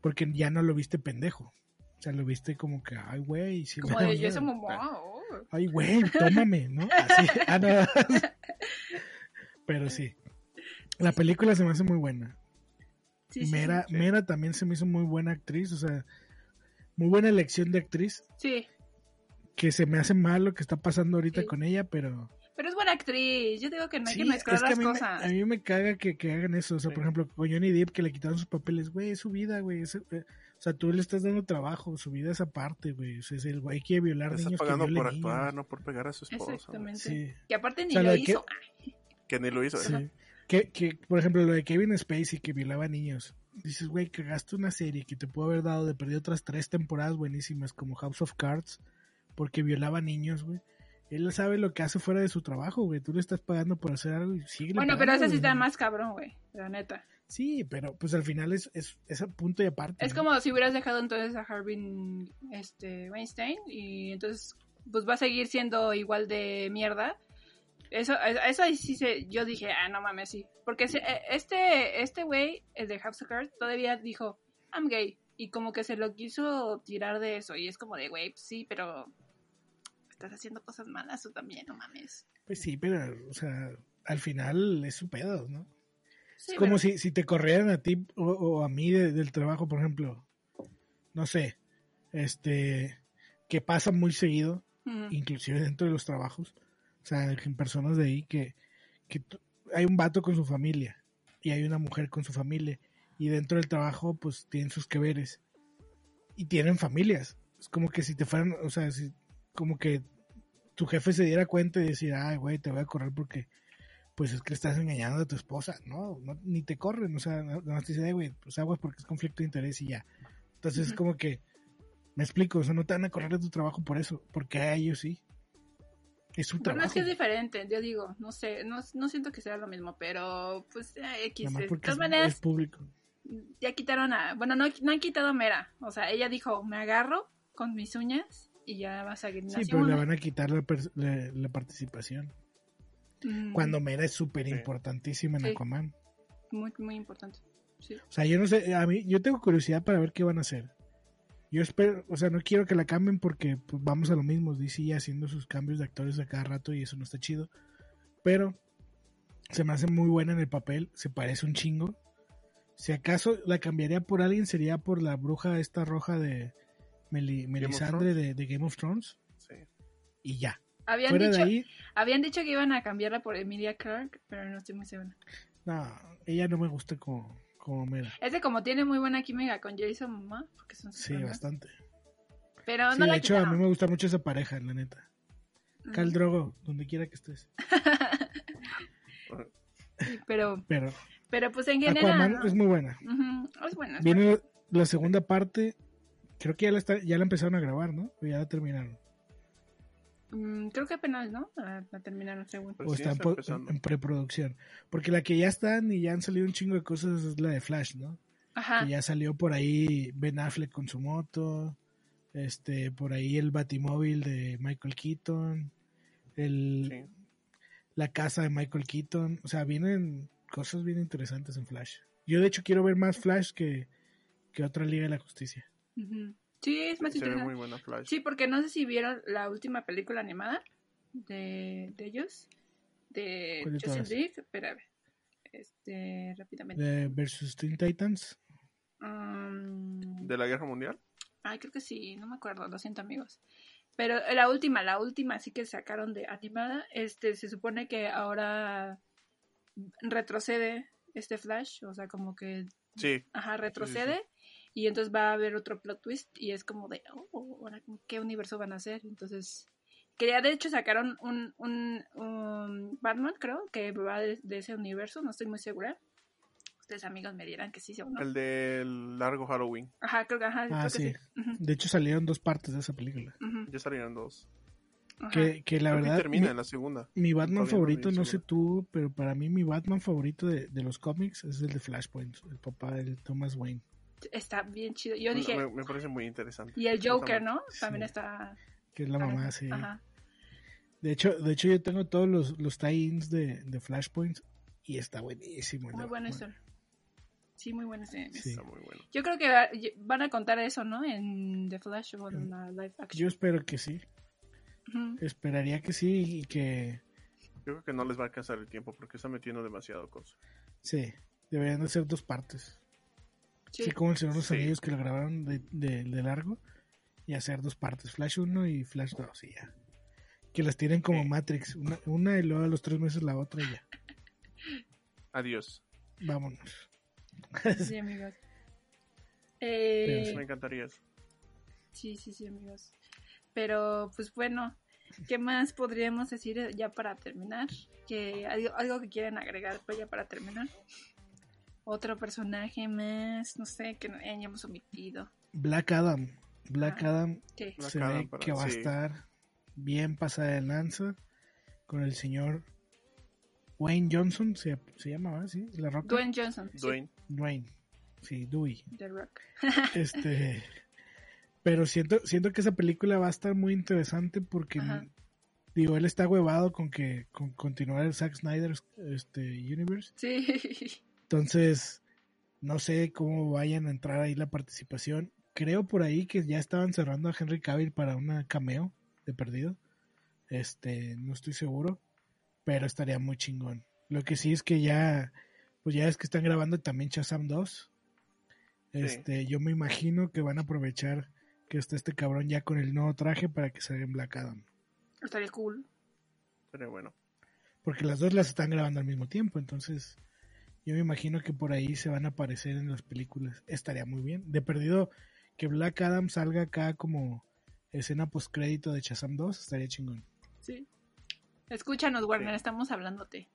porque ya no lo viste pendejo. O sea, lo viste como que, ay, güey, me Como de. Jason Momoa. oh. Ay, güey, tómame, ¿no? Así, ah, no. Pero sí. La película se me hace muy buena. Sí, Mera, sí. Mera también se me hizo muy buena actriz, o sea, muy buena elección de actriz. Sí, Que se me hace mal lo que está pasando ahorita Sí. con ella, pero. pero es buena actriz. Yo digo que no hay Sí, que mezclar es que a las me, cosas. a mí me caga que, que hagan eso. O sea, Sí. por ejemplo, con Johnny Depp que le quitaron sus papeles, güey, es su vida, güey. es- eh, o sea, tú le estás dando trabajo, su vida es aparte, güey. O sea, es el güey quiere violar Está niños. que pagando por niños. actuar, no por pegar a su esposa. Exactamente. Sí. Que aparte ni O sea, lo lo de que- hizo. Que ni lo hizo. Sí. ¿eh? Que, que, por ejemplo, lo de Kevin Spacey que violaba niños. Dices, güey, cagaste una serie que te pudo haber dado de perder otras tres temporadas buenísimas como House of Cards porque violaba niños, güey. Él sabe lo que hace fuera de su trabajo, güey. Tú le estás pagando por hacer algo y sigue Bueno, pero ese sí está más cabrón, güey. La neta. Sí, pero pues al final es, es, es a punto y aparte. Es ¿no? como si hubieras dejado entonces a Harvey este, Weinstein y entonces pues va a seguir siendo igual de mierda. Eso, eso ahí sí se, yo dije, ah, no mames, sí. Porque se- eh, este, este güey, el de House of Cards, todavía dijo, I'm gay. Y como que se lo quiso tirar de eso. Y es como de, güey, sí, pero estás haciendo cosas malas tú también, no mames. Pues sí, pero, o sea, al final es su pedo, ¿no? Sí, es como pero- si, si te corrieran a ti o, o a mí de- del trabajo, por ejemplo. No sé, este, que pasa muy seguido, Ujú. inclusive dentro de los trabajos, o sea, en personas de ahí que, que hay un vato con su familia y hay una mujer con su familia y dentro del trabajo pues tienen sus que veres y tienen familias. Es como que si te fueran, o sea, si, como que tu jefe se diera cuenta y decir, ay, güey, te voy a correr porque pues es que estás engañando a tu esposa, no, no ni te corren, o sea, nada más te dicen, "Ay, güey, pues aguas porque es conflicto de interés y ya. Entonces es Ujú. como que, me explico, o sea, no te van a correr de tu trabajo por eso, porque a ellos sí. Es su Bueno, trabajo. es que es diferente, yo digo, no sé, no, no siento que sea lo mismo, pero pues eh, X. De todas es, maneras, es público. ya quitaron a. Bueno, no, no han quitado a Mera. O sea, ella dijo: Me agarro con mis uñas y ya va a seguir. Sí, pero le van a quitar la, per- la- la participación. Mm, Cuando Mera es súper Sí. importantísima en. Aquaman. Muy, muy importante. Sí. O sea, yo no sé, a mí, yo tengo curiosidad para ver qué van a hacer. Yo espero, o sea, no quiero que la cambien porque pues, vamos a lo mismo, DC haciendo sus cambios de actores a cada rato y eso no está chido. Pero se me hace muy buena en el papel, se parece un chingo. Si acaso la cambiaría por alguien sería por la bruja esta roja de Meli- Melisandre de, de Game of Thrones Sí. y ya. Habían Fuera dicho, de ahí, habían dicho que iban a cambiarla por Emilia Clark, pero no estoy muy segura. no, ella no me gusta como, como Mera. Es de como tiene muy buena química con Jason Momoa, porque son Sí, bastante. Pero Sí, no de hecho, a mí me gusta mucho esa pareja, la neta. Ujú. Cal Drogo, donde quiera que estés. Sí, pero, Pero pero pues en general. Aquaman ¿no? es muy buena. Es buena. es Viene la segunda parte, creo que ya la, está, ya la empezaron a grabar, ¿no? O ya la terminaron. Mm, creo que apenas, ¿no? La, la terminaron según. Pues o sí, está en, está preproducción. Porque la que ya están y ya han salido un chingo de cosas es la de Flash, ¿no? Ajá. Que ya salió por ahí Ben Affleck con su moto. Este, por ahí el Batimóvil de Michael Keaton. El, Sí. la casa de Michael Keaton. O sea, vienen cosas bien interesantes en Flash. Yo de hecho quiero ver más Flash que, que otra Liga de la Justicia. Sí, es más Se ve interesante. muy buena Flash. Sí, porque no sé si vieron la última película animada de, de ellos, de ¿Cuál de Justin todas? League. Espérame. este, rápidamente. De versus Teen Titans. Um, ¿De la guerra mundial? Ay, creo que sí, no me acuerdo, lo siento amigos. Pero la última, la última sí que sacaron de animada, este, se supone que ahora retrocede este Flash, o sea, como que, Sí. ajá, retrocede y entonces va a haber otro plot twist y es como de, oh, ahora qué universo van a hacer, entonces... Quería, de hecho, sacaron un, un, un Batman, creo, que va de, de ese universo, no estoy muy segura. Ustedes, amigos, me dirán que sí o no. El del largo Halloween. Ajá, creo que, ajá, Ah, creo que sí. De hecho salieron dos partes de esa película. Ya salieron dos. Que, que la que verdad... termina mi- en la segunda. Mi Batman Todavía favorito, no sé tú, pero para mí mi Batman favorito de, de los cómics es el de Flashpoint, el papá de Thomas Wayne. Está bien chido. Yo No, dije, me, me parece muy interesante. y el Joker, ¿no? Sí. También está... Que es la mamá, sí. Ajá. De hecho, de hecho yo tengo todos los, los tie-ins de, de Flashpoint y está buenísimo. Muy buena Batman. historia. Sí, muy buena historia. Sí. Está muy bueno. Yo creo que va- van a contar eso, ¿no? En The Flash o en la live Yo action. espero que sí. Esperaría que sí y que Yo creo que no les va a alcanzar el tiempo porque está metiendo demasiado cosas. sí. Deberían de ser dos partes. Sí. Así como el Señor de los Sí. Anillos que lo grabaron de, de, de largo y hacer dos partes, Flash 1 y Flash 2 y ya. Que las tienen como Sí. Matrix, una, una y luego a los tres meses la otra y ya. Adiós. Vámonos. Sí, amigos. Eh, Pero Me encantaría eso. sí, sí, sí, amigos. Pero, pues bueno, ¿qué más podríamos decir ya para terminar? Que algo, algo que quieren agregar pues ya para terminar. Otro personaje más, no sé, que hayamos omitido. Black Adam. Black Ah. Adam Sí. Black se Adam ve que va a sí. estar bien pasada de lanza con el señor Wayne Johnson, se, se llama, ¿verdad? ¿Sí? La Roca. Dwayne Johnson. sí, Dwayne. Dwayne. Sí, Dewey. The Rock. Este, pero siento, siento que esa película va a estar muy interesante porque Ajá. digo, él está huevado con que con continuar el Zack Snyder este Universe. Sí. Entonces, no sé cómo vayan a entrar ahí la participación. Creo por ahí que ya estaban cerrando a Henry Cavill para una cameo de perdido. Este, no estoy seguro, pero estaría muy chingón. Lo que sí es que ya, pues ya es que están grabando también Shazam 2. Este, yo me imagino que van a aprovechar que está este cabrón ya con el nuevo traje para que salga en Black Adam. Estaría cool. Pero bueno. Porque las dos las están grabando al mismo tiempo, entonces yo me imagino que por ahí se van a aparecer en las películas. Estaría muy bien. De perdido que Black Adam salga acá como escena postcrédito de Shazam 2, estaría chingón. Sí. Escúchanos, Warner, Sí. estamos hablándote.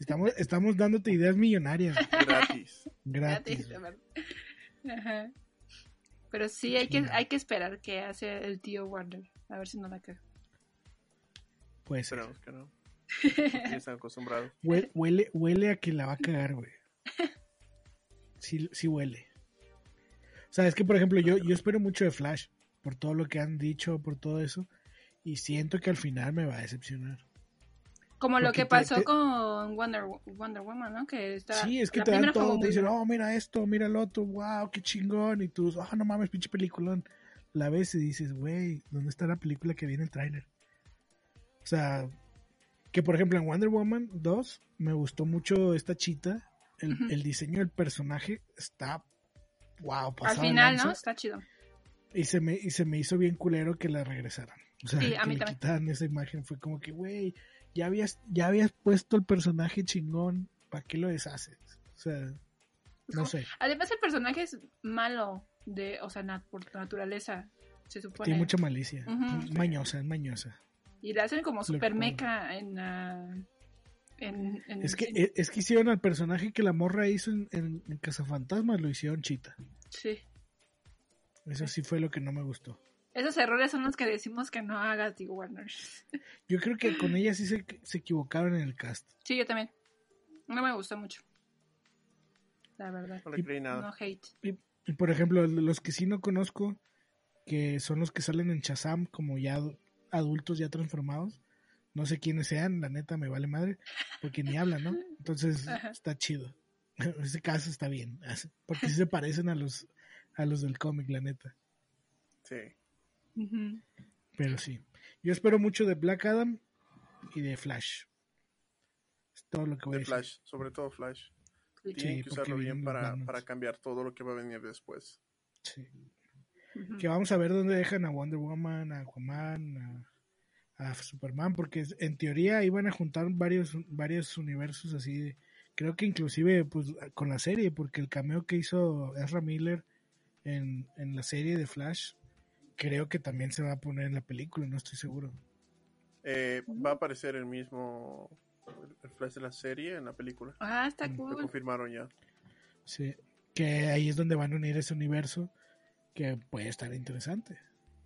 Estamos, estamos dándote ideas millonarias, Gratis. gratis. de verdad. Ajá. Pero sí, hay que, hay que esperar que hace el tío Warner. A ver si no la caga. Pues Esperamos que no. Ya están acostumbrados. huele, huele, huele a que la va a cagar, güey. Sí, sí huele. O sea, es que por ejemplo yo, yo espero mucho de Flash, por todo lo que han dicho, por todo eso, y siento que al final me va a decepcionar. Como lo que pasó te- con Wonder, Wonder Woman, ¿no? Que está, Sí, es que la te dan todo, te dicen, oh, mira esto, mira el otro, wow, qué chingón, y tú, oh, no mames, pinche peliculón. La ves y dices, güey, ¿dónde está la película que viene el tráiler? O sea, que por ejemplo en Wonder Woman 2 me gustó mucho esta chita, el, el diseño del personaje está, wow, Al final, ¿no? Está chido. Y se, me, y se me hizo bien culero que la regresaran. O sea, Sí, a que mí le quitaran esa imagen, fue como que, güey, ya habías, ya habías puesto el personaje chingón, ¿para qué lo deshaces? O sea, no sé. Además, el personaje es malo, de, o sea, nat- por naturaleza, se supone. Tiene mucha malicia. Mañosa, es mañosa. Y la hacen como super meca en, en, en Es que, cine. es que hicieron al personaje que la morra hizo en, en, en Cazafantasmas, lo hicieron chita. Sí. Eso sí fue lo que no me gustó. Esos errores son los que decimos que no hagas, digo, Warner. Yo creo que con ella sí se, se equivocaron en el cast. Sí, yo también. No me gustó mucho. La verdad. No le creí No nada. hate. Y, y, por ejemplo, los que sí no conozco, que son los que salen en Shazam como ya adultos ya transformados, no sé quiénes sean, la neta me vale madre, porque ni hablan, ¿no? Entonces Ajá. está chido. En ese caso está bien, porque sí se parecen a los a los del cómic, la neta. Sí. Pero sí. Yo espero mucho de Black Adam y de Flash. todo lo que voy a De decir. Flash, sobre todo Flash. Sí. Tienen que usarlo bien para, para cambiar todo lo que va a venir después. Sí. Que vamos a ver dónde dejan a Wonder Woman, a Aquaman, a, a Superman, porque en teoría iban a juntar varios, varios universos así. Creo que inclusive pues con la serie, porque el cameo que hizo Ezra Miller en, en la serie de Flash, creo que también se va a poner en la película, no estoy seguro. Eh, va a aparecer el mismo el Flash de la serie en la película. Ah, está Mm, Lo cool. confirmaron ya. Sí, que ahí es donde van a unir ese universo que puede estar interesante.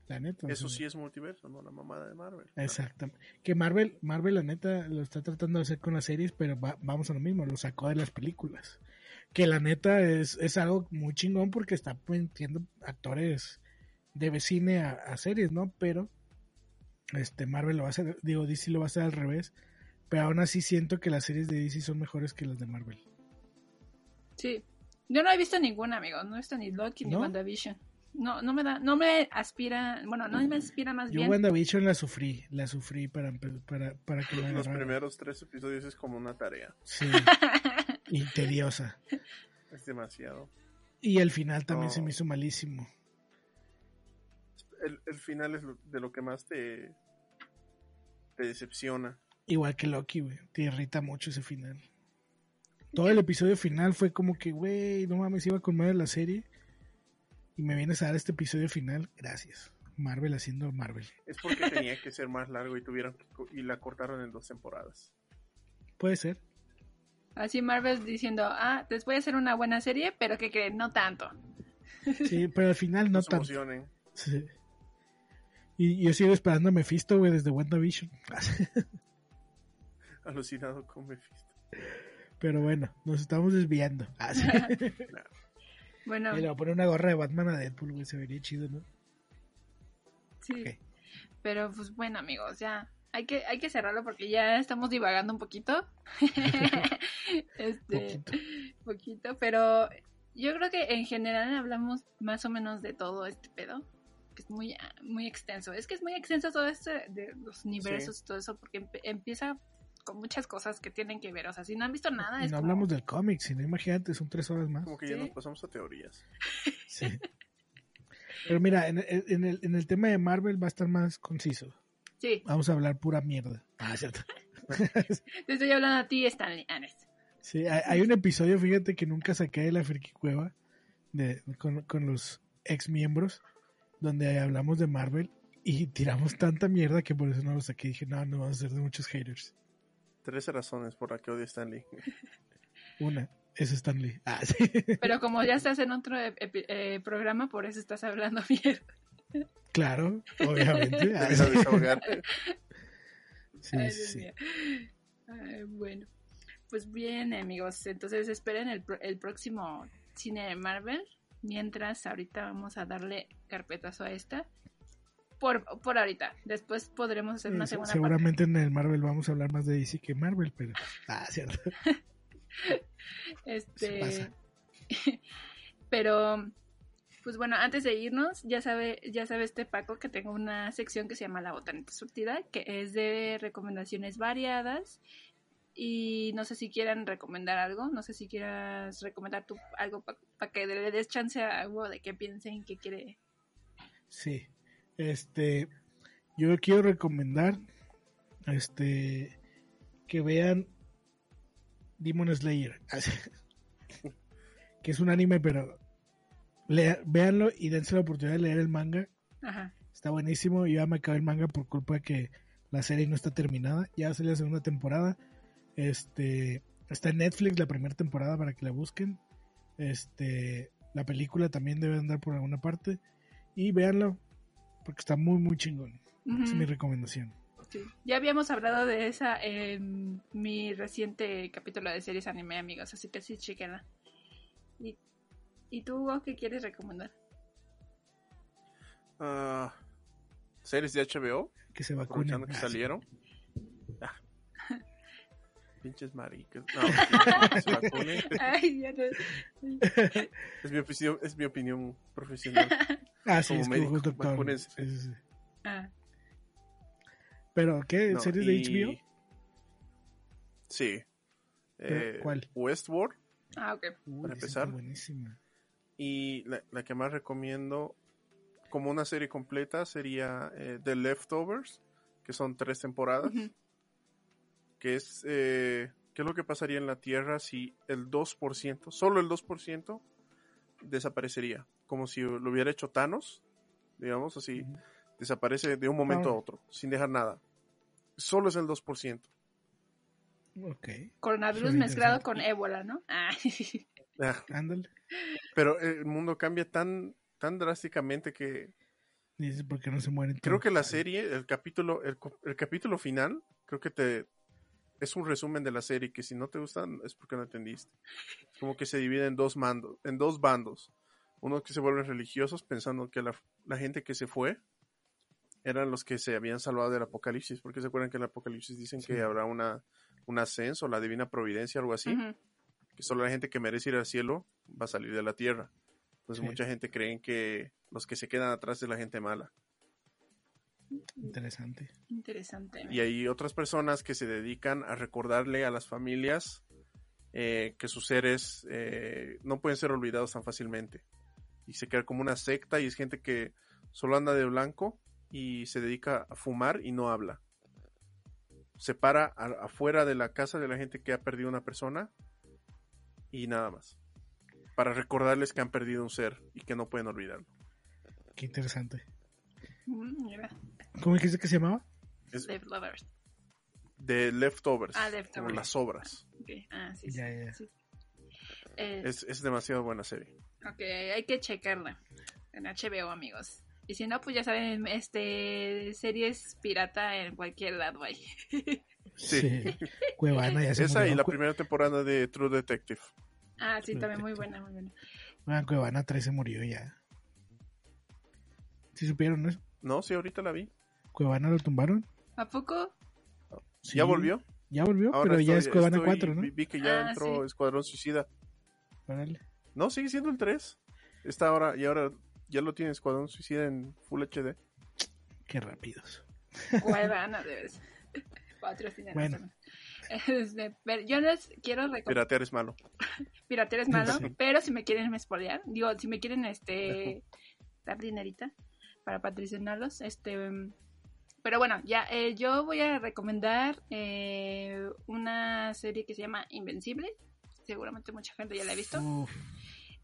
La neta. Eso sí es multiverso, no la mamada de Marvel. Exactamente. Que Marvel, Marvel la neta lo está tratando de hacer con las series, pero va- vamos a lo mismo, lo sacó de las películas. Que la neta es, es algo muy chingón porque está metiendo actores de cine a, a series, ¿no? Pero este Marvel lo va a hacer, digo, DC lo va a hacer al revés. Pero aún así siento que las series de DC son mejores que las de Marvel. Sí. Yo no he visto ninguna, amigo. No he visto ni Loki ni. WandaVision. No, no me da, no me aspira, bueno, no me aspira más Yo bien. WandaVision la sufrí, la sufrí para, para, para que me Los primeros tres episodios es como una tarea. Sí, y tediosa. Es demasiado. Y el final también se me hizo malísimo. El, el final es de lo que más te, te decepciona. Igual que Loki, güey. Te irrita mucho ese final. Todo el episodio final fue como que, güey, no mames, iba con madre la serie. Y me vienes a dar este episodio final. Gracias. Marvel haciendo Marvel. Es porque tenía que ser más largo y tuvieron y la cortaron en dos temporadas. Puede ser. Así Marvel diciendo, ah, les voy a hacer una buena serie, pero que creen, no tanto. Sí, pero al final no No se tanto. emocionen. Sí. Y yo sigo esperando a Mephisto, güey, desde WandaVision. Alucinado con Mephisto. Pero bueno, nos estamos desviando. Ah, sí. Bueno, le voy a poner una gorra de Batman a Deadpool, güey. Se vería chido, ¿no? sí. Pero pues bueno, amigos, ya. Hay que, hay que cerrarlo porque ya estamos divagando un poquito. este, Poquito. poquito, pero yo creo que en general hablamos más o menos de todo este pedo, que es muy, muy extenso. Es que es muy extenso todo esto de los universos y todo eso, porque empieza con muchas cosas que tienen que ver. O sea, si no han visto nada, Y es no como- hablamos del cómic, sino imagínate, son tres horas más. Como que ya Sí. nos pasamos a teorías. Sí. Pero mira, en, en- en el, en el tema de Marvel va a estar más conciso. Sí, Vamos a hablar pura mierda. Ah, cierto. te estoy hablando a ti, Stanley. Ah, Sí, hay, hay un episodio, fíjate, que nunca saqué de la Friki Cueva de, con, con los ex miembros, donde hablamos de Marvel y tiramos tanta mierda que por eso no lo saqué. Dije, no, no vamos a ser de muchos haters. Trece razones por las que odia Stanley. Una, es Stanley. Ah, sí. Pero como ya estás en otro epi- eh, programa, por eso estás hablando bien. Claro, obviamente. Ah, sí, Ay, sí. Ay, bueno, pues bien, amigos. Entonces esperen el, pro- el próximo cine de Marvel. Mientras, ahorita vamos a darle carpetazo a esta. Por, por ahorita. Después podremos hacer una Sí, segunda Seguramente en el Marvel vamos a hablar más de DC que Marvel, pero. Ah, cierto. Este. Pasa. Pero. Pues bueno, antes de irnos, ya sabe, ya sabe este Paco que tengo una sección que se llama La Botanita Surtida, que es de recomendaciones variadas. Y no sé si quieran recomendar algo, no sé si quieras recomendar tú algo para que le des chance a algo de que piensen que quiere. Sí. Este. Yo quiero recomendar. Este. Que vean. Demon Slayer. Que es un anime, pero. lea- véanlo y dense la oportunidad de leer el manga. Ajá. Está buenísimo. Yo ya me acabé el manga por culpa de que la serie no está terminada. Ya salió la segunda temporada. Este. Está en Netflix la primera temporada para que la busquen. Este. La película también debe andar por alguna parte. Y véanlo. Porque está muy, muy chingón. Es mi recomendación. Sí. Ya habíamos hablado de esa en mi reciente capítulo de series anime, amigos, así que sí, chequenla. ¿Y, ¿y tú, Hugo, qué quieres recomendar? Ah, series de HBO, Que se vacunen. aprovechando que Ah, salieron. Ah. Pinches maricas. No, que se vacunen. Ay, ya no. Es mi opinión, es mi opinión profesional. Ah, sí, Como es que médico, es doctor. vacúnense. Sí, sí, sí. Ah, Pero, ¿qué? No, ¿Series y- de HBO? Sí. Eh, ¿Cuál? Westworld, Ah, ok. Uy, para empezar. buenísima. y la, la que más recomiendo como una serie completa sería eh, The Leftovers, que son tres temporadas, que es eh, qué es lo que pasaría en la Tierra si el 2%, solo el 2% desaparecería, como si lo hubiera hecho Thanos, digamos así, Ujú. desaparece de un momento a otro, sin dejar nada. Solo es el 2%. Ok, Coronavirus mezclado con ébola, ¿no? Ah, Ah, ándale. Pero el mundo cambia tan, tan drásticamente que Dice, ¿por qué no se mueren creo que la serie, el capítulo, el, co- el capítulo final, creo que te es un resumen de la serie que si no te gustan es porque no entendiste. Como que se divide en dos mandos, en dos bandos. Unos que se vuelven religiosos pensando que la, la gente que se fue eran los que se habían salvado del apocalipsis, porque se acuerdan que en el apocalipsis dicen Sí. que habrá una un ascenso, la divina providencia, algo así, que solo la gente que merece ir al cielo va a salir de la tierra. Entonces Sí. mucha gente cree que los que se quedan atrás es la gente mala. Interesante. Interesante. Y hay otras personas que se dedican a recordarle a las familias eh, que sus seres eh, no pueden ser olvidados tan fácilmente. Y se queda como una secta y es gente que solo anda de blanco y se dedica a fumar y no habla. Se para a- afuera de la casa de la gente que ha perdido una persona y nada más. Para recordarles que han perdido un ser y que no pueden olvidarlo. Qué interesante. Mm, mira, ¿Cómo dijiste que se llamaba? Es Leftovers. de leftovers, Ah, como leftovers. las sobras. Ok, Ah, sí, sí, Ya, ya. sí. Eh, Es, es demasiado buena serie. Ok, hay que checarla en HBO, amigos. Y si no, pues ya saben, este series pirata en cualquier lado hay. Sí. Cuevana ya se Esa murió. y la Cu- primera temporada de True Detective. ah, sí, también muy buena, muy buena. Ah, Cuevana 3 se murió ya. ¿Sí supieron eso? No, sí, ahorita la vi. ¿Cuevana lo tumbaron? ¿A poco? Sí, ¿Ya volvió? Ya volvió, Ahora pero ya es Cuevana estoy- 4, ¿no? Vi, vi que ya Ah, entró sí. Escuadrón Suicida. Órale. No, sigue siendo el 3. Está ahora, y ahora ya lo tiene Escuadrón Suicida en Full HD. Qué rápidos. Cuevana, debes. Patrocinar. Bueno. Este, pero yo les quiero recomendar. Piratear es malo. Piratear es malo, Sí. pero si me quieren espolear, digo, si me quieren este dar dinerita para patrocinarlos, este mm, pero bueno, ya eh, yo voy a recomendar eh, una serie que se llama Invencible. Seguramente mucha gente ya la ha visto. Uf.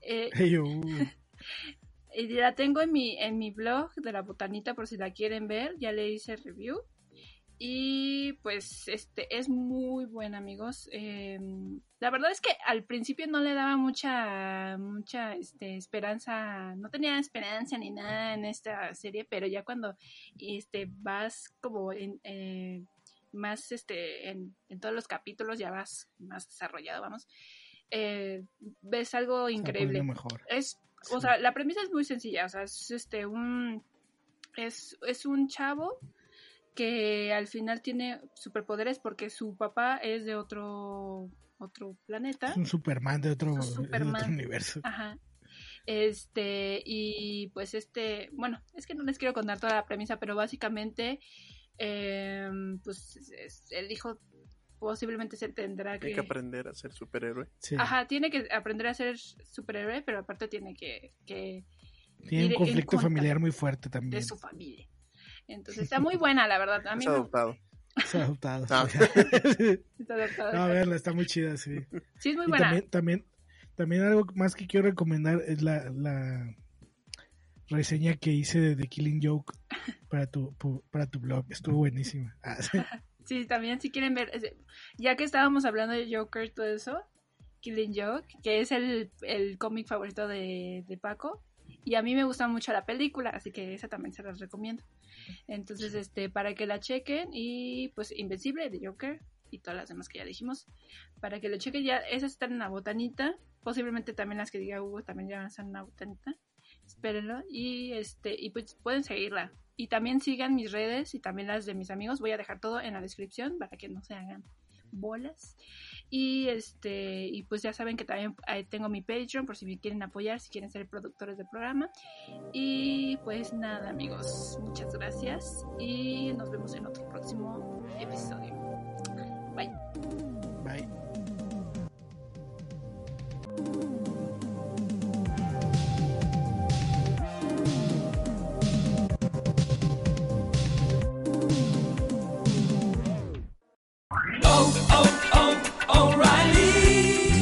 Eh, Ey, uh, la tengo en mi, en mi blog de la botanita por si la quieren ver. Ya le hice review. Y pues este es muy buena, amigos. Eh, la verdad es que al principio no le daba mucha, mucha este, esperanza, no tenía esperanza ni nada en esta serie, pero ya cuando este, vas como en, eh, más este, en, en todos los capítulos, ya vas más desarrollado, vamos, eh, ves algo increíble. mejor. Es, o Sí. sea, la premisa es muy sencilla, o sea, es este un es, es un chavo que al final tiene superpoderes porque su papá es de otro otro planeta. Es un Superman de otro, de Superman. otro universo. Ajá. Este, y pues este, bueno, es que no les quiero contar toda la premisa, pero básicamente, eh, pues es- el hijo posiblemente se tendrá Tiene que aprender a ser superhéroe. Sí. Ajá, tiene que aprender a ser superhéroe, pero aparte tiene que, que Tiene un conflicto familiar muy fuerte de también. su familia. Entonces está muy buena, la verdad. A mí Es adoptado. Ha adoptado. Ah. sí. está adoptado. no, verla, está muy chida, sí. Sí, es muy Y buena. también, también, también algo más que quiero recomendar es la, la reseña que hice de The Killing Joke para tu, para tu blog. Estuvo buenísima. Ah, sí. Sí, también si quieren ver, ya que estábamos hablando de Joker todo eso, Killing Joke, que es el, el cómic favorito de, de Paco, y a mí me gusta mucho la película, así que esa también se las recomiendo. Entonces, este, para que la chequen, y pues Invencible de Joker, y todas las demás que ya dijimos, para que lo chequen, ya esas están en la botanita, posiblemente también las que diga Hugo también ya estar en la botanita, espérenlo, y este, y pues pueden seguirla. Y también sigan mis redes y también las de mis amigos. Voy a dejar todo en la descripción para que no se hagan bolas. Y este, y pues ya saben que también ahí tengo mi Patreon por si me quieren apoyar, si quieren ser productores del programa. Y pues nada, amigos, muchas gracias y nos vemos en otro próximo episodio. Bye. Bye.